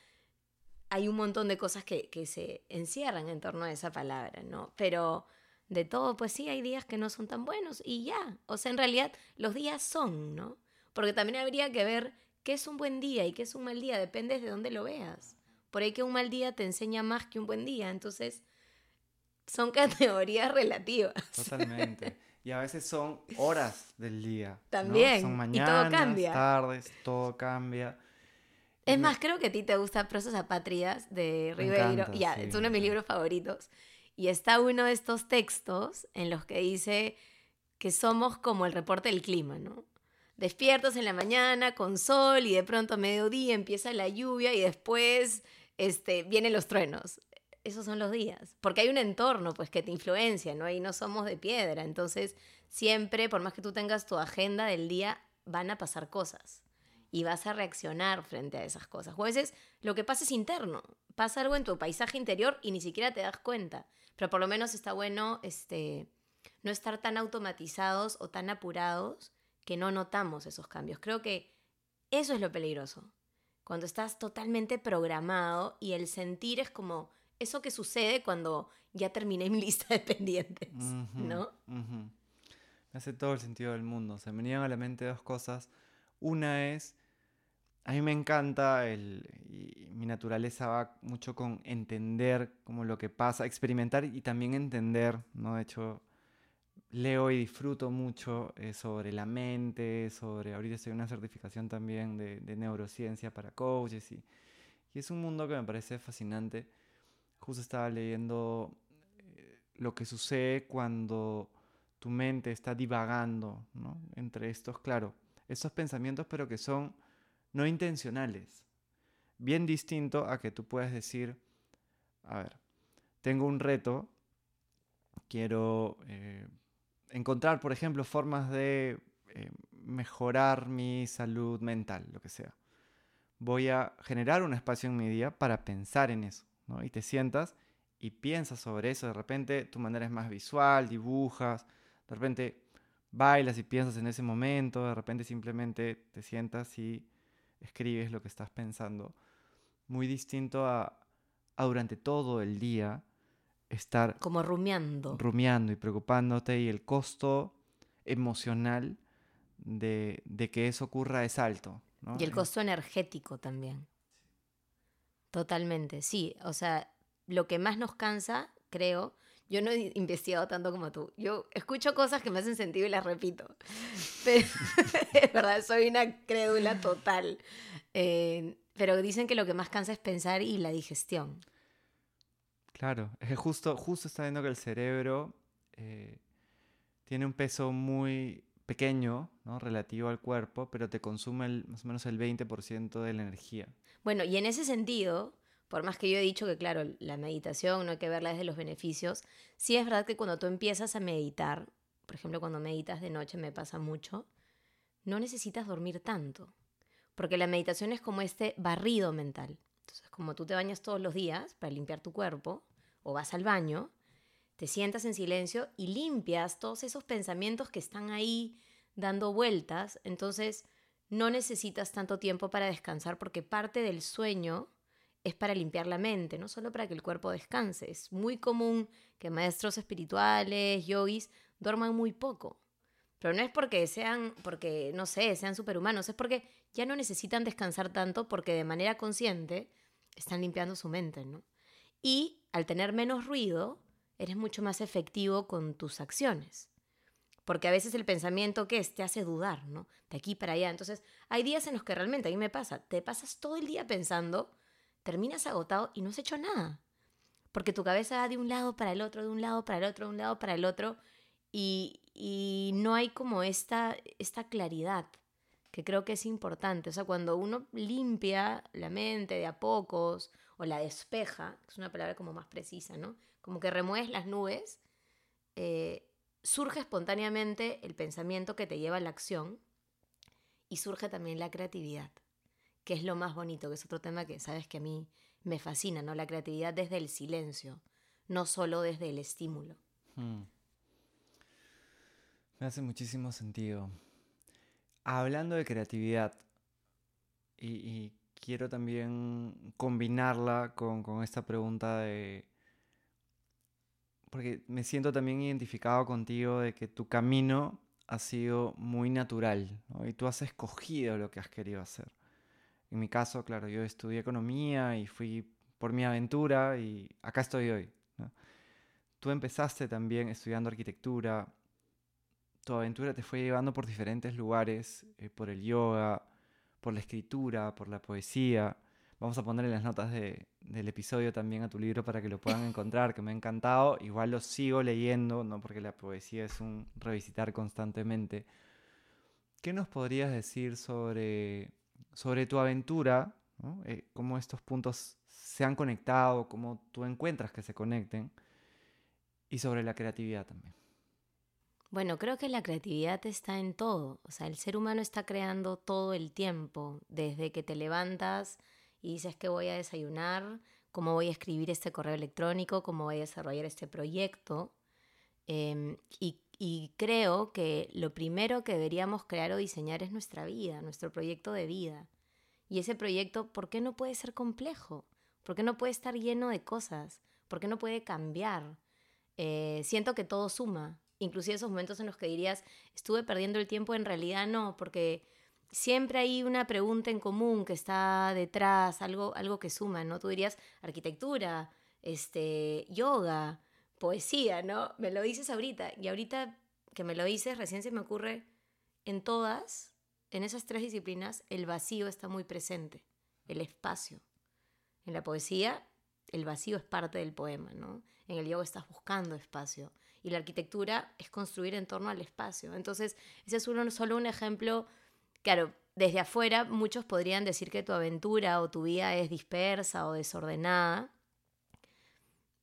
hay un montón de cosas que, que se encierran en torno a esa palabra, ¿no? Pero de todo, pues sí, hay días que no son tan buenos y ya. O sea, en realidad los días son, ¿no? Porque también habría que ver qué es un buen día y qué es un mal día, depende de dónde lo veas. Por ahí que un mal día te enseña más que un buen día, entonces son *laughs* categorías relativas. Totalmente. Y a veces son *laughs* horas del día. También. Son mañanas, y todo cambia. tardes, todo cambia. Es más, creo que a ti te gusta Prosas Apátridas de Ribeiro. ya, es uno de mis libros favoritos. Y está uno de estos textos en los que dice que somos como el reporte del clima, ¿no? despiertos en la mañana con sol y de pronto a mediodía empieza la lluvia y después este, vienen los truenos. Esos son los días, porque hay un entorno pues que te influencia, ¿no? Y no somos de piedra, entonces siempre, por más que tú tengas tu agenda del día, van a pasar cosas y vas a reaccionar frente a esas cosas. O a veces lo que pasa es interno, pasa algo en tu paisaje interior y ni siquiera te das cuenta, pero por lo menos está bueno este, no estar tan automatizados o tan apurados que no notamos esos cambios. Creo que eso es lo peligroso. Cuando estás totalmente programado y el sentir es como eso que sucede cuando ya terminé mi *laughs* lista de pendientes, ¿no? Me hace todo el sentido del mundo. Se me venían a la mente dos cosas. Una es, a mí me encanta, el, y mi naturaleza va mucho con entender como lo que pasa, experimentar y también entender, ¿no? De hecho, leo y disfruto mucho eh, sobre la mente, sobre, ahorita estoy en una certificación también de, neurociencia para coaches y, y, es un mundo que me parece fascinante. Justo estaba leyendo eh, lo que sucede cuando tu mente está divagando ¿no? entre estos, claro, estos pensamientos pero que son no intencionales. Bien distinto a que tú puedes decir, a ver, tengo un reto, quiero... Eh, encontrar, por ejemplo, formas de eh, mejorar mi salud mental, lo que sea. Voy a generar un espacio en mi día para pensar en eso, ¿no? Y te sientas y piensas sobre eso, de repente tu manera es más visual, dibujas, de repente bailas y piensas en ese momento, de repente simplemente te sientas y escribes lo que estás pensando. Muy distinto a, durante todo el día estar... Como rumiando. Rumiando y preocupándote y el costo emocional de, que eso ocurra es alto. Y el costo energético también. Totalmente, sí. O sea, lo que más nos cansa, creo, yo no he investigado tanto como tú. Yo escucho cosas que me hacen sentido y las repito. Pero, *laughs* es verdad, soy una crédula total. Eh, pero dicen que lo que más cansa es pensar y la digestión. Claro, es que justo, justo está viendo que el cerebro eh, tiene un peso muy pequeño, ¿no? relativo al cuerpo, pero te consume más o menos el 20% de la energía. Bueno, y en ese sentido, por más que yo he dicho que, claro, la meditación no hay que verla desde los beneficios, sí es verdad que cuando tú empiezas a meditar, por ejemplo, cuando meditas de noche me pasa mucho, no necesitas dormir tanto, porque la meditación es como este barrido mental. Entonces, como tú te bañas todos los días para limpiar tu cuerpo, o vas al baño, te sientas en silencio y limpias todos esos pensamientos que están ahí dando vueltas, entonces no necesitas tanto tiempo para descansar porque parte del sueño es para limpiar la mente, no solo para que el cuerpo descanse. Es muy común que maestros espirituales, yogis, duerman muy poco. Pero no es porque sean, porque, no sé, sean superhumanos, es porque ya no necesitan descansar tanto porque de manera consciente están limpiando su mente, ¿no? Y al tener menos ruido, eres mucho más efectivo con tus acciones. Porque a veces el pensamiento que es te hace dudar, ¿no? De aquí para allá. Entonces, hay días en los que realmente a mí me pasa, te pasas todo el día pensando terminas agotado y no has hecho nada. Porque tu cabeza va de un lado para el otro, de un lado para el otro, de un lado para el otro, y, no hay como esta, esta claridad que creo que es importante. O sea, cuando uno limpia la mente de a pocos o la despeja, es una palabra como más precisa, ¿no? Como que remueves las nubes, eh, surge espontáneamente el pensamiento que te lleva a la acción y surge también la creatividad que es lo más bonito, que es otro tema que sabes que a mí me fascina, ¿no? La creatividad desde el silencio, no solo desde el estímulo. Hmm. Me hace muchísimo sentido. Hablando de creatividad, y, quiero también combinarla con, esta pregunta de... Porque me siento también identificado contigo de que tu camino ha sido muy natural y tú has escogido lo que has querido hacer. En mi caso, claro, yo estudié economía y fui por mi aventura y acá estoy hoy. Tú empezaste también estudiando arquitectura, tu aventura te fue llevando por diferentes lugares, eh, por el yoga, por la escritura, por la poesía. Vamos a poner en las notas del episodio también a tu libro para que lo puedan encontrar, que me ha encantado. Igual lo sigo leyendo, no porque la poesía es un revisitar constantemente. ¿Qué nos podrías decir sobre sobre tu aventura, eh, cómo estos puntos se han conectado, cómo tú encuentras que se conecten, y sobre la creatividad también. Bueno, creo que la creatividad está en todo, o sea, el ser humano está creando todo el tiempo, desde que te levantas y dices que voy a desayunar, cómo voy a escribir este correo electrónico, cómo voy a desarrollar este proyecto. Em, y y creo que lo primero que deberíamos crear o diseñar es nuestra vida, nuestro proyecto de vida. Y ese proyecto, ¿por qué no puede ser complejo? ¿Por qué no puede estar lleno de cosas? ¿Por qué no puede cambiar? Eh, siento que todo suma. Inclusive esos momentos en los que dirías, estuve perdiendo el tiempo, en realidad no, porque siempre hay una pregunta en común que está detrás, algo, algo que suma, ¿no? Tú dirías arquitectura, este, yoga, poesía, ¿no? Me lo dices ahorita y ahorita que me lo dices recién se me ocurre en todas, en esas tres disciplinas, el vacío está muy presente, el espacio. En la poesía, el vacío es parte del poema, ¿no? En el yoga estás buscando espacio y la arquitectura es construir en torno al espacio. Entonces, ese es uno, solo un ejemplo, claro, desde afuera muchos podrían decir que tu aventura o tu vida es dispersa o desordenada.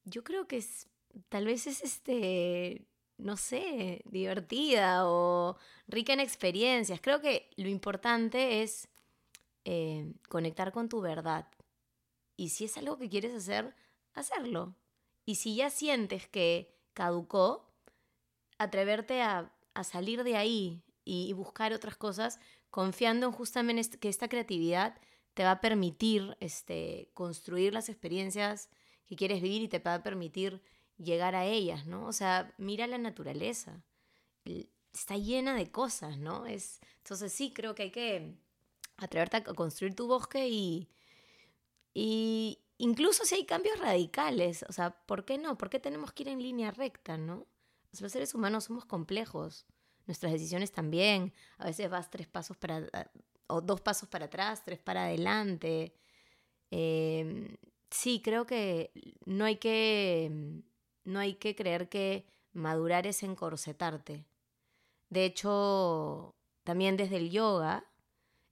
Yo creo que es tal vez es este, no sé, divertida o rica en experiencias. Creo que lo importante es eh, conectar con tu verdad. Y si es algo que quieres hacer, hacerlo. Y si ya sientes que caducó, atreverte a, salir de ahí y, buscar otras cosas, confiando en justamente que esta creatividad te va a permitir este, construir las experiencias que quieres vivir y te va a permitir llegar a ellas, ¿no? O sea, mira la naturaleza. Está llena de cosas, ¿no? Es, entonces sí, creo que hay que atreverte a construir tu bosque y, y incluso si hay cambios radicales, o sea, ¿por qué no? ¿Por qué tenemos que ir en línea recta, no? los seres humanos somos complejos, nuestras decisiones también, a veces vas tres pasos para, o dos pasos para atrás, tres para adelante. Em, sí, creo que no hay que, no hay que creer que madurar es encorsetarte. De hecho, también desde el yoga,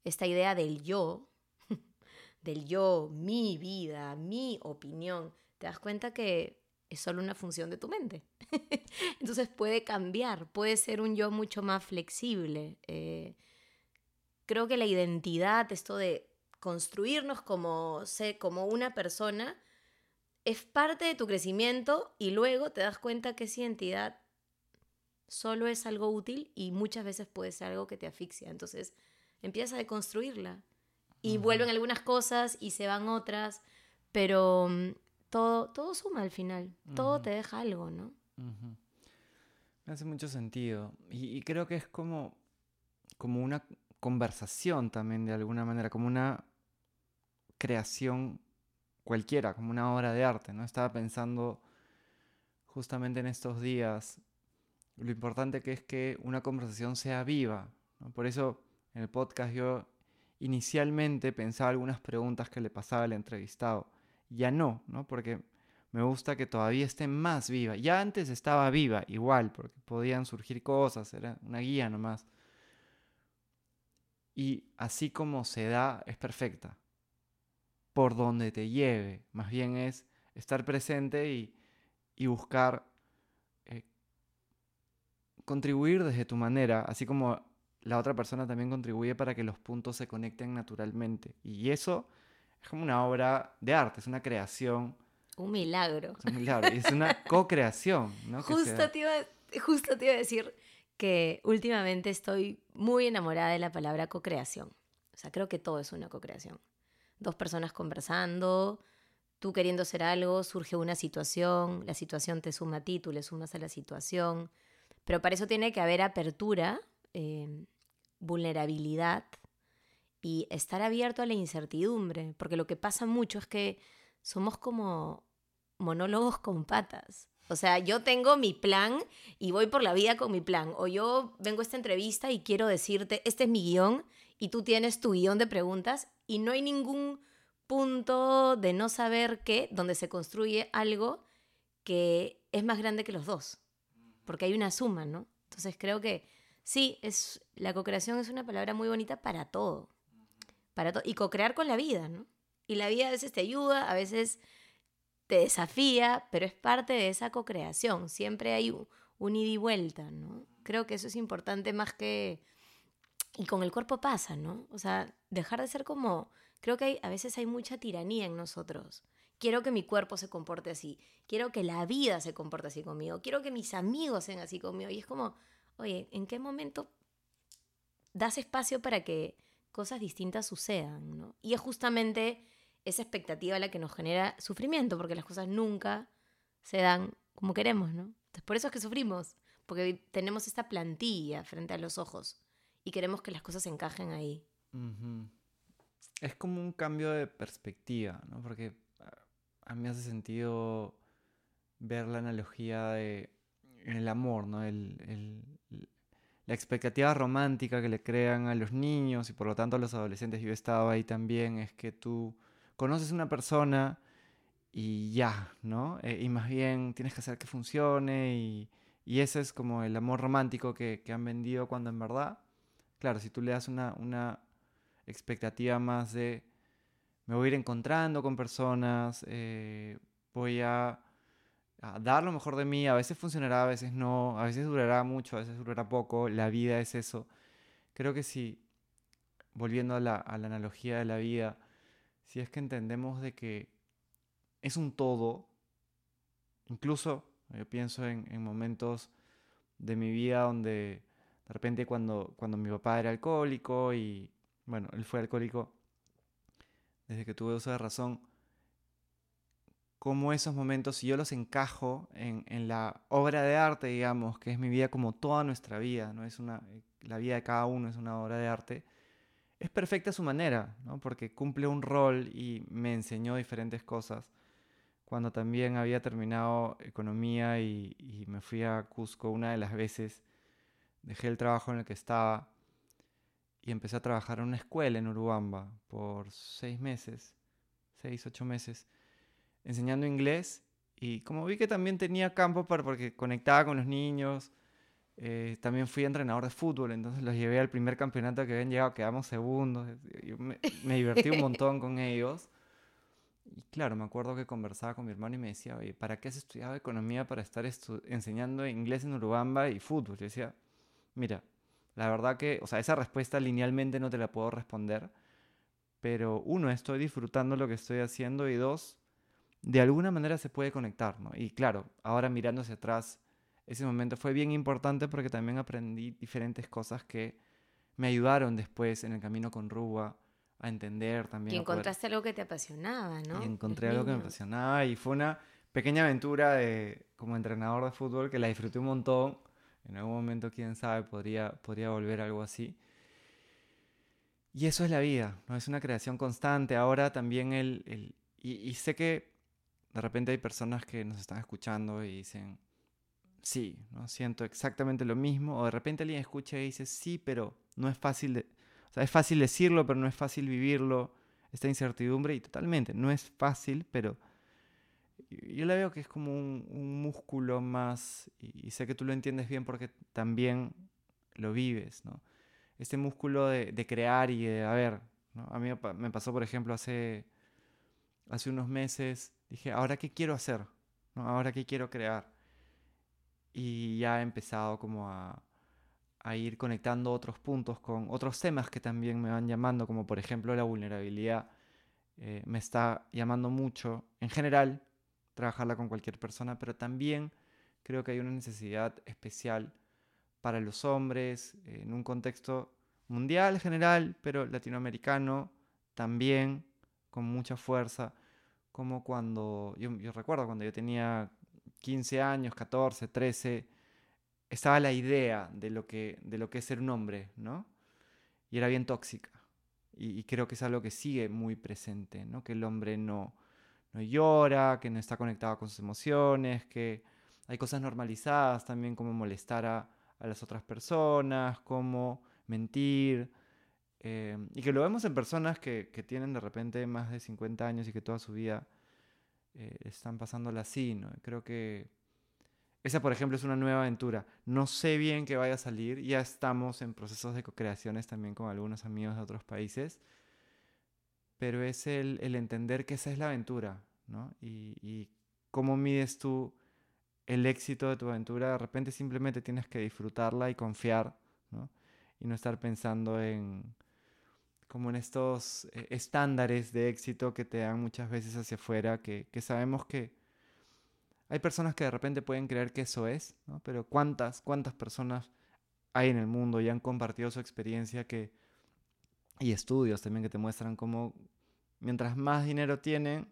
esta idea del yo, *laughs* del yo, mi vida, mi opinión, te das cuenta que es solo una función de tu mente. *laughs* Entonces puede cambiar, puede ser un yo mucho más flexible. Eh, creo que la identidad, esto de construirnos como, como una persona, es parte de tu crecimiento y luego te das cuenta que esa identidad solo es algo útil y muchas veces puede ser algo que te asfixia. Entonces empiezas a deconstruirla y vuelven algunas cosas y se van otras, pero mm, todo, todo suma al final, todo te deja algo, ¿no? Me hace mucho sentido y, creo que es como, como una conversación también de alguna manera, como una creación cualquiera, como una obra de arte, ¿no? Estaba pensando justamente en estos días lo importante que es que una conversación sea viva. Por eso en el podcast yo inicialmente pensaba algunas preguntas que le pasaba al entrevistado. Ya no, ¿no? Porque me gusta que todavía esté más viva. Ya antes estaba viva, igual, porque podían surgir cosas, era una guía nomás. Y así como se da, es perfecta. Por donde te lleve. Más bien es estar presente y, y buscar eh, contribuir desde tu manera, así como la otra persona también contribuye para que los puntos se conecten naturalmente. Y eso es como una obra de arte, es una creación. Un milagro. Es un milagro. Y es una *laughs* co-creación, ¿no? Justo, te iba, justo te iba a decir que últimamente estoy muy enamorada de la palabra co-creación. O sea, creo que todo es una co-creación. Dos personas conversando, tú queriendo hacer algo, surge una situación, la situación te suma a ti, tú le sumas a la situación. Pero para eso tiene que haber apertura, eh, vulnerabilidad y estar abierto a la incertidumbre, porque lo que pasa mucho es que somos como monólogos con patas. O sea, yo tengo mi plan y voy por la vida con mi plan. O yo vengo a esta entrevista y quiero decirte, este es mi guion y tú tienes tu guion de preguntas y no hay ningún punto de no saber qué, donde se construye algo que es más grande que los dos. Porque hay una suma, ¿no? Entonces creo que sí, es, la co-creación es una palabra muy bonita para todo para y co-crear con la vida, ¿no? Y la vida a veces te ayuda, a veces te desafía, pero es parte de esa co-creación. Siempre hay un, ida y vuelta, ¿no? Creo que eso es importante más que... Y con el cuerpo pasa, ¿no? O sea, dejar de ser como... Creo que hay, a veces hay mucha tiranía en nosotros. Quiero que mi cuerpo se comporte así. Quiero que la vida se comporte así conmigo. Quiero que mis amigos sean así conmigo. Y es como, oye, ¿en qué momento das espacio para que cosas distintas sucedan, ¿no? Y es justamente esa expectativa la que nos genera sufrimiento, porque las cosas nunca se dan como queremos, ¿no? Entonces, por eso es que sufrimos, porque tenemos esta plantilla frente a los ojos y queremos que las cosas encajen ahí. Es como un cambio de perspectiva, ¿no? Porque a mí hace sentido ver la analogía de el amor, ¿no? el, la expectativa romántica que le crean a los niños y por lo tanto a los adolescentes, yo he estado ahí también, es que tú conoces una persona y ya, ¿no? Eh, y más bien tienes que hacer que funcione y, ese es como el amor romántico que, han vendido cuando en verdad, claro, si tú le das una, una expectativa más de me voy a ir encontrando con personas, eh, voy a a dar lo mejor de mí. A veces funcionará, a veces no, a veces durará mucho, a veces durará poco. La vida es eso. Creo que si, volviendo a la, analogía de la vida, si es que entendemos de que es un todo, incluso yo pienso en, en, momentos de mi vida donde de repente cuando, cuando mi papá era alcohólico y, bueno, él fue alcohólico desde que tuve uso de razón, como esos momentos, si yo los encajo en, en, la obra de arte, digamos, que es mi vida como toda nuestra vida, ¿no? es una, la vida de cada uno es una obra de arte, es perfecta a su manera, ¿no? porque cumple un rol y me enseñó diferentes cosas. Cuando también había terminado economía y, y me fui a Cusco una de las veces, dejé el trabajo en el que estaba y empecé a trabajar en una escuela en Urubamba por seis meses, seis, ocho meses enseñando inglés y como vi que también tenía campo para, porque conectaba con los niños, eh, también fui entrenador de fútbol, entonces los llevé al primer campeonato que habían llegado, quedamos segundos, me, me, divertí un montón con ellos. Y claro, me acuerdo que conversaba con mi hermano y me decía, oye, ¿para qué has estudiado economía para estar enseñando inglés en Urubamba y fútbol? Yo decía, mira, la verdad que, o sea, esa respuesta linealmente no te la puedo responder, pero uno, estoy disfrutando lo que estoy haciendo y dos, de alguna manera se puede conectar, ¿no? Y claro, ahora mirando hacia atrás, ese momento fue bien importante porque también aprendí diferentes cosas que me ayudaron después en el camino con Ruba a entender también. Y encontraste algo que te apasionaba, ¿no? Y encontré algo que me apasionaba y fue una pequeña aventura de, como entrenador de fútbol que la disfruté un montón. En algún momento, quién sabe, podría, podría volver algo así. Y eso es la vida, ¿no? Es una creación constante. Ahora también el... el y, sé que de repente hay personas que nos están escuchando y dicen, sí, ¿no? siento exactamente lo mismo. O de repente alguien escucha y dice, sí, pero no es fácil, de... o sea, es fácil decirlo, pero no es fácil vivirlo. Esta incertidumbre y totalmente, no es fácil, pero yo la veo que es como un, músculo más, y, sé que tú lo entiendes bien porque también lo vives, ¿no? Este músculo de, crear y de, a ver, ¿no? A mí me pasó, por ejemplo, hace, hace unos meses, dije, ¿ahora qué quiero hacer? ¿Ahora qué quiero crear? Y ya he empezado como a, a ir conectando otros puntos con otros temas que también me van llamando, como por ejemplo la vulnerabilidad. Eh, me está llamando mucho, en general, trabajarla con cualquier persona, pero también creo que hay una necesidad especial para los hombres eh, en un contexto mundial general, pero latinoamericano también, con mucha fuerza como cuando, yo, recuerdo cuando yo tenía 15 años, 14, 13, estaba la idea de lo que, de lo que es ser un hombre, ¿no? Y era bien tóxica. Y creo que es algo que sigue muy presente, ¿no? Que el hombre no, no llora, que no está conectado con sus emociones, que hay cosas normalizadas también como molestar a, a las otras personas, como mentir, eh, y que lo vemos en personas que, que, tienen de repente más de 50 años y que toda su vida eh, están pasándola así, ¿no? Creo que esa, por ejemplo, es una nueva aventura. No sé bien qué vaya a salir, ya estamos en procesos de co-creaciones también con algunos amigos de otros países, pero es el entender que esa es la aventura, ¿no? Y, cómo mides tú el éxito de tu aventura, de repente simplemente tienes que disfrutarla y confiar. Y no estar pensando en como en estos eh, estándares de éxito que te dan muchas veces hacia afuera, que, que, sabemos que hay personas que de repente pueden creer que eso es, pero ¿cuántas, cuántas personas hay en el mundo y han compartido su experiencia que, y estudios también que te muestran cómo mientras más dinero tienen,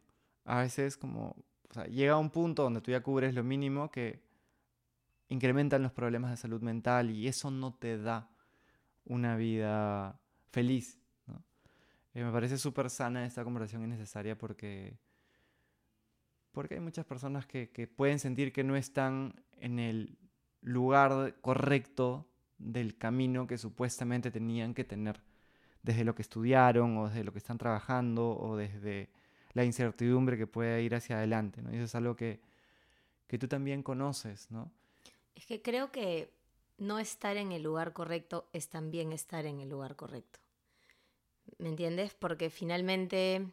a veces como, o sea, llega a un punto donde tú ya cubres lo mínimo que incrementan los problemas de salud mental y eso no te da una vida feliz, eh, me parece súper sana esta conversación y necesaria porque, porque hay muchas personas que, que pueden sentir que no están en el lugar correcto del camino que supuestamente tenían que tener desde lo que estudiaron o desde lo que están trabajando o desde la incertidumbre que puede ir hacia adelante, ¿no? Y eso es algo que, que tú también conoces, ¿no? Es que creo que no estar en el lugar correcto es también estar en el lugar correcto. ¿Me entiendes? Porque finalmente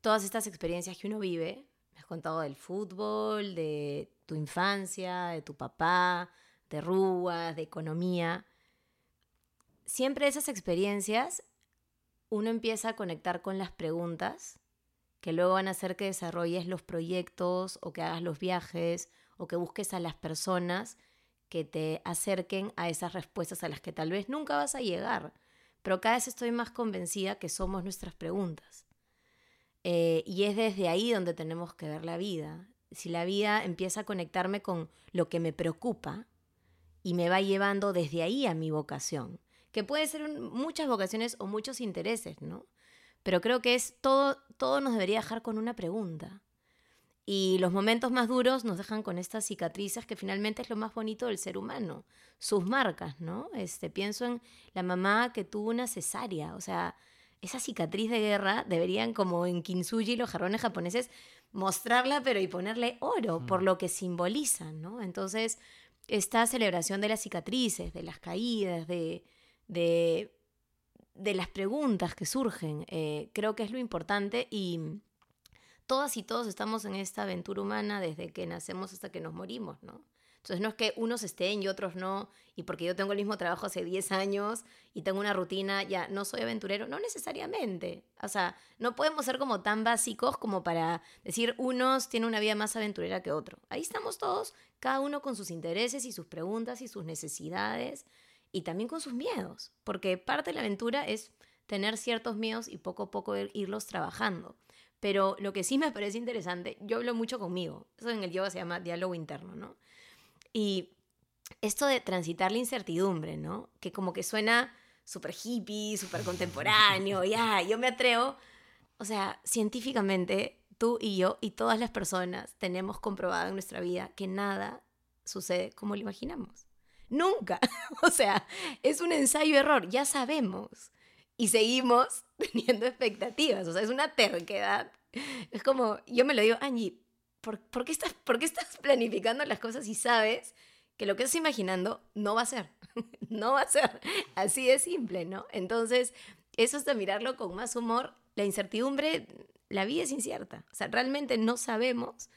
todas estas experiencias que uno vive, me has contado del fútbol, de tu infancia, de tu papá, de rúas, de economía, siempre esas experiencias uno empieza a conectar con las preguntas que luego van a hacer que desarrolles los proyectos o que hagas los viajes o que busques a las personas que te acerquen a esas respuestas a las que tal vez nunca vas a llegar. Pero cada vez estoy más convencida que somos nuestras preguntas. Eh, y es desde ahí donde tenemos que ver la vida. Si la vida empieza a conectarme con lo que me preocupa y me va llevando desde ahí a mi vocación, que puede ser muchas vocaciones o muchos intereses, ¿no? Pero creo que es todo, todo nos debería dejar con una pregunta. Y los momentos más duros nos dejan con estas cicatrices que finalmente es lo más bonito del ser humano, sus marcas, ¿no? Este, pienso en la mamá que tuvo una cesárea, o sea, esa cicatriz de guerra deberían como en kintsugi los jarrones japoneses mostrarla pero y ponerle oro por mm. lo que simbolizan, ¿no? Entonces, esta celebración de las cicatrices, de las caídas, de, de, de las preguntas que surgen, eh, creo que es lo importante y todas y todos estamos en esta aventura humana desde que nacemos hasta que nos morimos, ¿no? Entonces no es que unos estén y otros no, y porque yo tengo el mismo trabajo hace 10 años y tengo una rutina, ya no soy aventurero, no necesariamente. O sea, no podemos ser como tan básicos como para decir unos tienen una vida más aventurera que otro. Ahí estamos todos, cada uno con sus intereses y sus preguntas y sus necesidades y también con sus miedos, porque parte de la aventura es tener ciertos miedos y poco a poco irlos trabajando. Pero lo que sí me parece interesante, yo hablo mucho conmigo, eso en el yoga se llama diálogo interno, ¿no? Y esto de transitar la incertidumbre, ¿no? Que como que suena súper hippie, súper contemporáneo, ya, yo me atrevo. O sea, científicamente, tú y yo y todas las personas tenemos comprobado en nuestra vida que nada sucede como lo imaginamos. Nunca. *laughs* O sea, es un ensayo-error, ya sabemos. Y seguimos *laughs* teniendo expectativas. O sea, es una terquedad. Es como, yo me lo digo, Angie, ¿por, qué estás, ¿por qué estás *laughs* planificando las cosas y sabes que lo que estás imaginando no va a ser? no va a ser. Así de simple, ¿no? Entonces, eso es de mirarlo con más humor. La incertidumbre, la vida es incierta. O sea, realmente no sabemos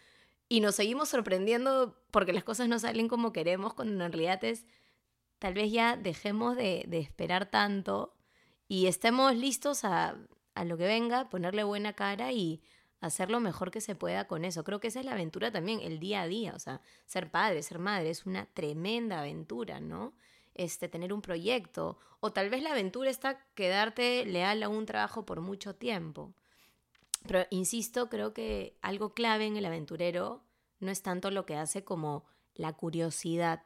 y nos seguimos sorprendiendo porque las cosas no salen como queremos, cuando en realidad es, tal vez ya dejemos de, esperar tanto y estemos listos a, a lo que venga, ponerle buena cara y hacer lo mejor que se pueda con eso. Creo que esa es la aventura también, el día a día, o sea, ser padre, ser madre, es una tremenda aventura, ¿no? Este, tener un proyecto, o tal vez la aventura está quedarte leal a un trabajo por mucho tiempo. Pero, insisto, creo que algo clave en el aventurero no es tanto lo que hace como la curiosidad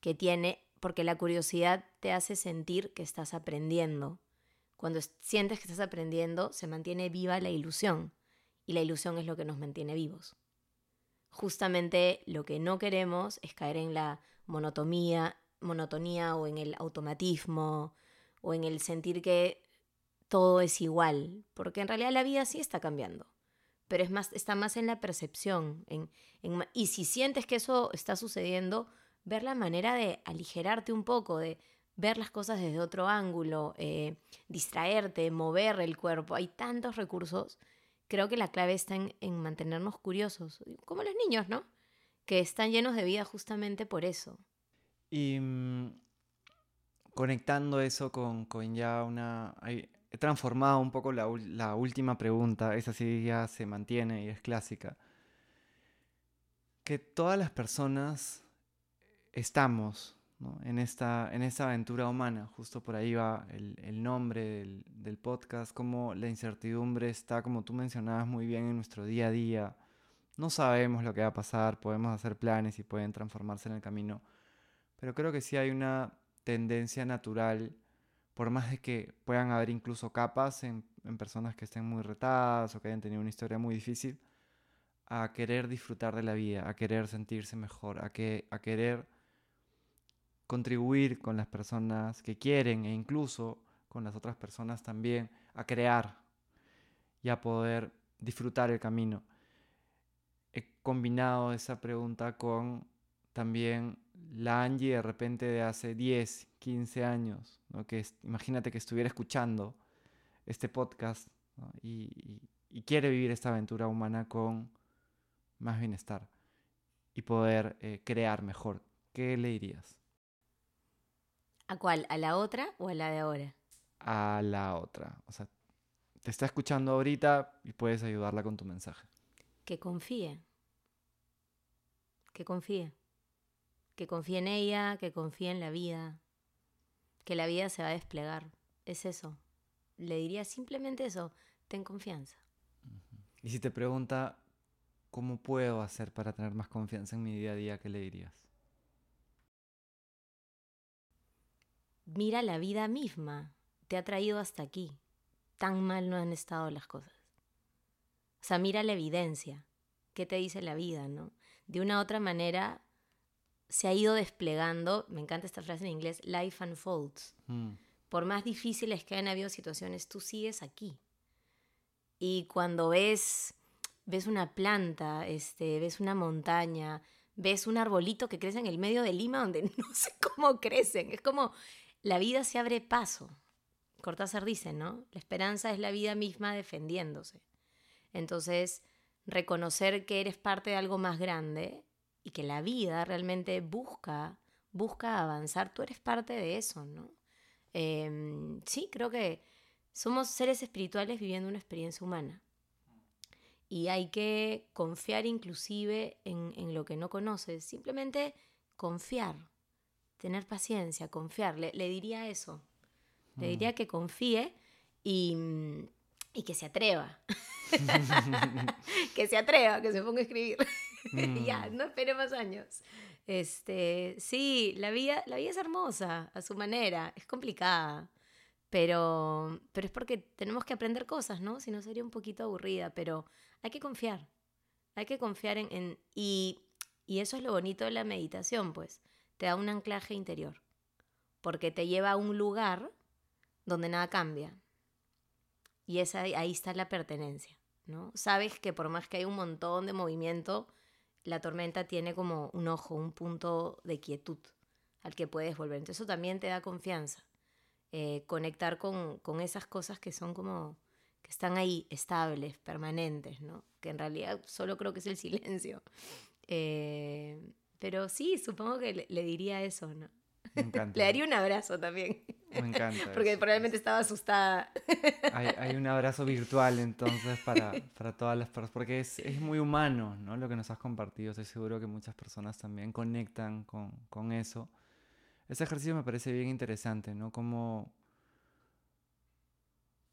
que tiene, porque la curiosidad te hace sentir que estás aprendiendo. Cuando sientes que estás aprendiendo, se mantiene viva la ilusión y la ilusión es lo que nos mantiene vivos. Justamente lo que no queremos es caer en la monotonía, monotonía o en el automatismo o en el sentir que todo es igual, porque en realidad la vida sí está cambiando, pero es más, está más en la percepción. En, y si sientes que eso está sucediendo, ver la manera de aligerarte un poco, de ver las cosas desde otro ángulo, eh, distraerte, mover el cuerpo. Hay tantos recursos creo que la clave está en, mantenernos curiosos, como los niños, ¿no? Que están llenos de vida justamente por eso. Y mm, conectando eso con, con ya una... he transformado un poco la, última pregunta, esa sí ya se mantiene y es clásica. Que todas las personas estamos en, esta, en esta aventura humana. Justo por ahí va el, nombre del, podcast, como la incertidumbre está, como tú mencionabas muy bien, en nuestro día a día. No sabemos lo que va a pasar, podemos hacer planes y pueden transformarse en el camino, pero creo que sí hay una tendencia natural, por más de que puedan haber incluso capas en, personas que estén muy retadas o que hayan tenido una historia muy difícil, a querer disfrutar de la vida, a querer sentirse mejor, a, que, a querer contribuir con las personas que quieren e incluso con las otras personas también a crear y a poder disfrutar el camino. He combinado esa pregunta con también la Angie de repente de hace 10, 15 años, que imagínate que estuviera escuchando este podcast y, quiere vivir esta aventura humana con más bienestar y poder eh, crear mejor. ¿Qué le dirías? ¿A cuál? ¿A la otra o a la de ahora? A la otra. O sea, te está escuchando ahorita y puedes ayudarla con tu mensaje? Que confíe. Que confíe. Que confíe en ella, que confíe en la vida. Que la vida se va a desplegar. Es eso. Le diría simplemente eso. Ten confianza. Y si te pregunta, ¿cómo puedo hacer para tener más confianza en mi día a día? ¿Qué le dirías? Mira la vida misma. Te ha traído hasta aquí. Tan mal no han estado las cosas. O sea, mira la evidencia. ¿Qué te dice la vida, no? De una u otra manera se ha ido desplegando, me encanta esta frase en inglés, life unfolds. Mm. Por más difíciles que hayan habido situaciones, tú sigues aquí. Y cuando ves, ves una planta, este, ves una montaña, ves un arbolito que crece en el medio de Lima donde *laughs* no sé cómo crecen. Es como la vida se abre paso. Cortázar dice, ¿no? La esperanza es la vida misma defendiéndose. Entonces, reconocer que eres parte de algo más grande y que la vida realmente busca, busca avanzar, tú eres parte de eso, ¿no? Em, sí, creo que somos seres espirituales viviendo una experiencia humana. Y hay que confiar inclusive en, lo que no conoces. Simplemente confiar, tener paciencia, confiar. Le, diría eso. Le mm. diría que confíe y, y que se atreva. *laughs* *laughs* que se atreva, que se ponga a escribir. *laughs* ya, mm. no espere más años. Este, sí, la vida, la vida es hermosa a su manera, es complicada. Pero, pero es porque tenemos que aprender cosas, ¿no? Si no sería un poquito aburrida, pero hay que confiar. Hay que confiar en... en y, y eso es lo bonito de la meditación, pues. Te da un anclaje interior. Porque te lleva a un lugar donde nada cambia. Y esa, ahí está la pertenencia, ¿no? Sabes que por más que hay un montón de movimiento, la tormenta tiene como un ojo, un punto de quietud al que puedes volver. Entonces eso también te da confianza. Eh, conectar con, con, esas cosas que son como, que están ahí, estables, permanentes, ¿no? Que en realidad solo creo que es el silencio. Eh, pero sí, supongo que le, diría eso, ¿no? Me encanta. *laughs* le daría un abrazo también. Me encanta. Porque probablemente estaba asustada. Hay, hay, un abrazo virtual entonces para, para todas las personas, porque es, es, muy humano, ¿no? Lo que nos has compartido. Estoy seguro que muchas personas también conectan con, con eso. Ese ejercicio me parece bien interesante, ¿no? Cómo,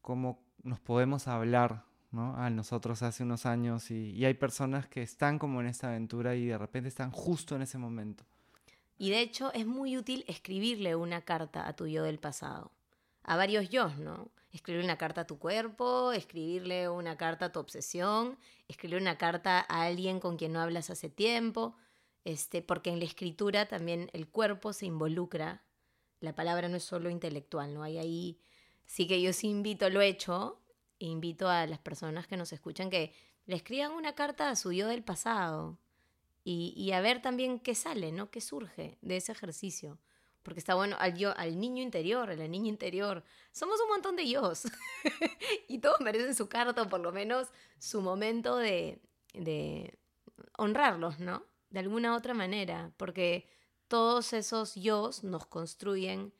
cómo nos podemos hablar, ¿no? A nosotros hace unos años y, y hay personas que están como en esta aventura y de repente están justo en ese momento. Y de hecho es muy útil escribirle una carta a tu yo del pasado, a varios yo, ¿no? Escribirle una carta a tu cuerpo, escribirle una carta a tu obsesión, escribirle una carta a alguien con quien no hablas hace tiempo, este, porque en la escritura también el cuerpo se involucra, la palabra no es solo intelectual, ¿no? Hay ahí, sí que yo sí invito, lo he hecho, invito a las personas que nos escuchan que le escriban una carta a su yo del pasado y, a ver también qué sale, ¿no? ¿Qué surge de ese ejercicio? Porque está bueno al, yo, al niño interior, a la niña interior. Somos un montón de yos. *laughs* y todos merecen su carta por lo menos su momento de, honrarlos, ¿no? de alguna otra manera, porque todos esos yo nos construyen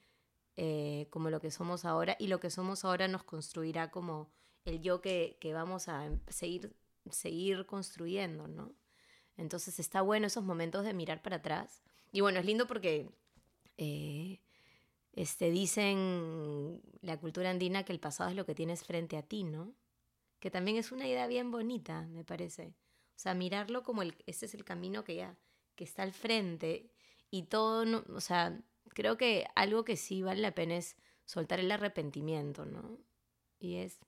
eh, como lo que somos ahora y lo que somos ahora nos construirá como el yo que, vamos a seguir, seguir construyendo, ¿no? Entonces está bueno esos momentos de mirar para atrás. Y bueno, es lindo porque eh, este, dicen la cultura andina que el pasado es lo que tienes frente a ti, ¿no? Que también es una idea bien bonita, me parece. O sea, mirarlo como el, ese es el camino que ya, que está al frente y todo, no, o sea, creo que algo que sí vale la pena es soltar el arrepentimiento, ¿no? Y es,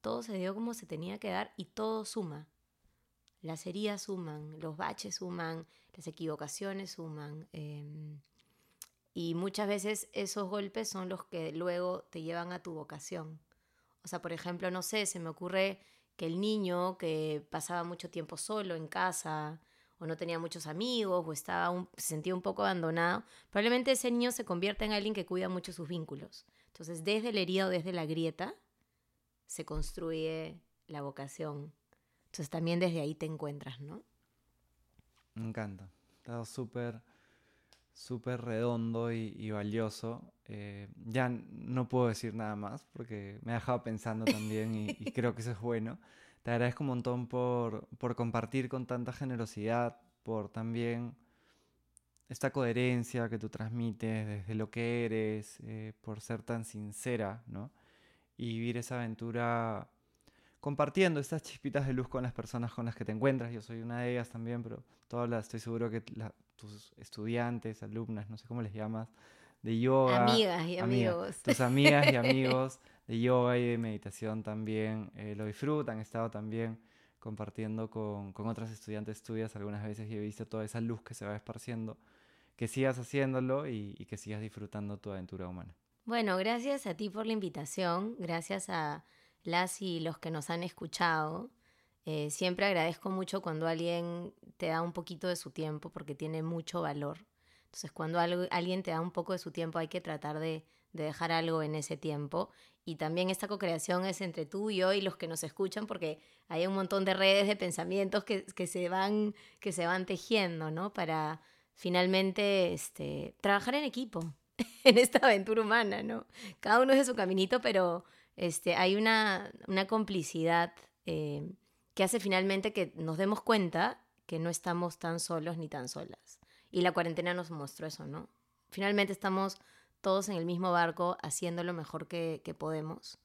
todo se dio como se tenía que dar y todo suma. Las heridas suman, los baches suman, las equivocaciones suman. Em, y muchas veces esos golpes son los que luego te llevan a tu vocación. O sea, por ejemplo, no sé, se me ocurre que el niño que pasaba mucho tiempo solo en casa o no tenía muchos amigos o estaba se sentía un poco abandonado, probablemente ese niño se convierta en alguien que cuida mucho sus vínculos. Entonces, desde el herido, desde la grieta, se construye la vocación. Entonces, también desde ahí te encuentras, ¿no? Me encanta. Está súper, súper redondo y, valioso. Eh, ya no puedo decir nada más porque me ha dejado pensando también y, *laughs* creo que eso es bueno. Te agradezco un montón por, por compartir con tanta generosidad, por también esta coherencia que tú transmites desde lo que eres, eh, por ser tan sincera, ¿no? Y vivir esa aventura compartiendo estas chispitas de luz con las personas con las que te encuentras. Yo soy una de ellas también, pero todas las, estoy seguro que tus estudiantes, alumnas, no sé cómo les llamas, de yoga. Amigas y amigos. Tus amigas y *laughs* amigos de yoga y de meditación también eh, lo disfrutan. He estado también compartiendo con, con otras estudiantes tuyas algunas veces y he visto toda esa luz que se va esparciendo. Que sigas haciéndolo y, y que sigas disfrutando tu aventura humana. Bueno, gracias a ti por la invitación, gracias a las y los que nos han escuchado. Eh, siempre agradezco mucho cuando alguien te da un poquito de su tiempo porque tiene mucho valor. Entonces, cuando alguien te da un poco de su tiempo, hay que tratar de, dejar algo en ese tiempo. Y también esta co-creación es entre tú y yo y los que nos escuchan, porque hay un montón de redes de pensamientos que, se, van, que se van tejiendo, ¿no? Para finalmente este, trabajar en equipo *laughs* en esta aventura humana, ¿no? Cada uno es de su caminito, pero este, hay una, complicidad eh, que hace finalmente que nos demos cuenta que no estamos tan solos ni tan solas. Y la cuarentena nos mostró eso, ¿no? Finalmente estamos todos en el mismo barco haciendo lo mejor que, podemos.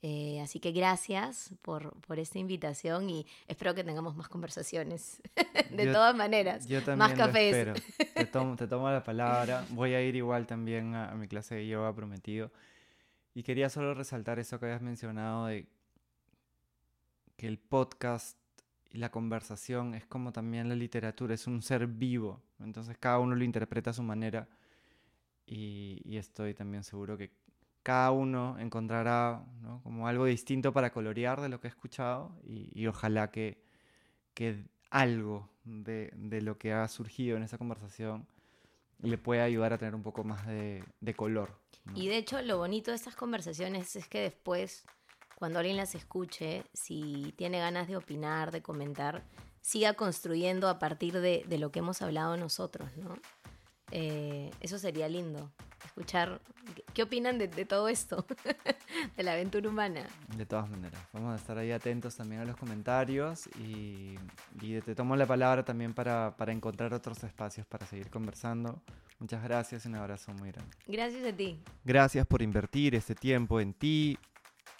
Eh, así que gracias por, esta invitación y espero que tengamos más conversaciones. *laughs* de todas maneras, yo más cafés. Te tomo, te tomo la palabra. Voy a ir igual también a mi clase de yoga prometido. Y quería solo resaltar eso que habías mencionado de que el podcast y la conversación es como también la literatura, es un ser vivo. Entonces cada uno lo interpreta a su manera y, estoy también seguro que cada uno encontrará como algo distinto para colorear de lo que ha escuchado y, ojalá que, que algo de, de, lo que ha surgido en esa conversación le puede ayudar a tener un poco más de, color. Y de hecho, lo bonito de estas conversaciones es que después, cuando alguien las escuche, si tiene ganas de opinar, de comentar, siga construyendo a partir de, de lo que hemos hablado nosotros, ¿no? Eh, eso sería lindo, escuchar qué opinan de, todo esto, *laughs* de la aventura humana. De todas maneras, vamos a estar ahí atentos también a los comentarios y, te tomo la palabra también para, para encontrar otros espacios para seguir conversando. Muchas gracias y un abrazo muy grande. Gracias a ti. Gracias por invertir este tiempo en ti,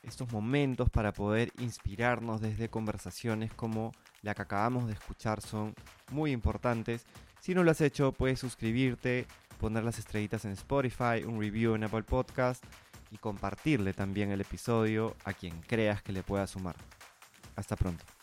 estos momentos para poder inspirarnos desde conversaciones como la que acabamos de escuchar son muy importantes si no lo has hecho, puedes suscribirte, poner las estrellitas en Spotify, un review en Apple Podcast y compartirle también el episodio a quien creas que le pueda sumar. Hasta pronto.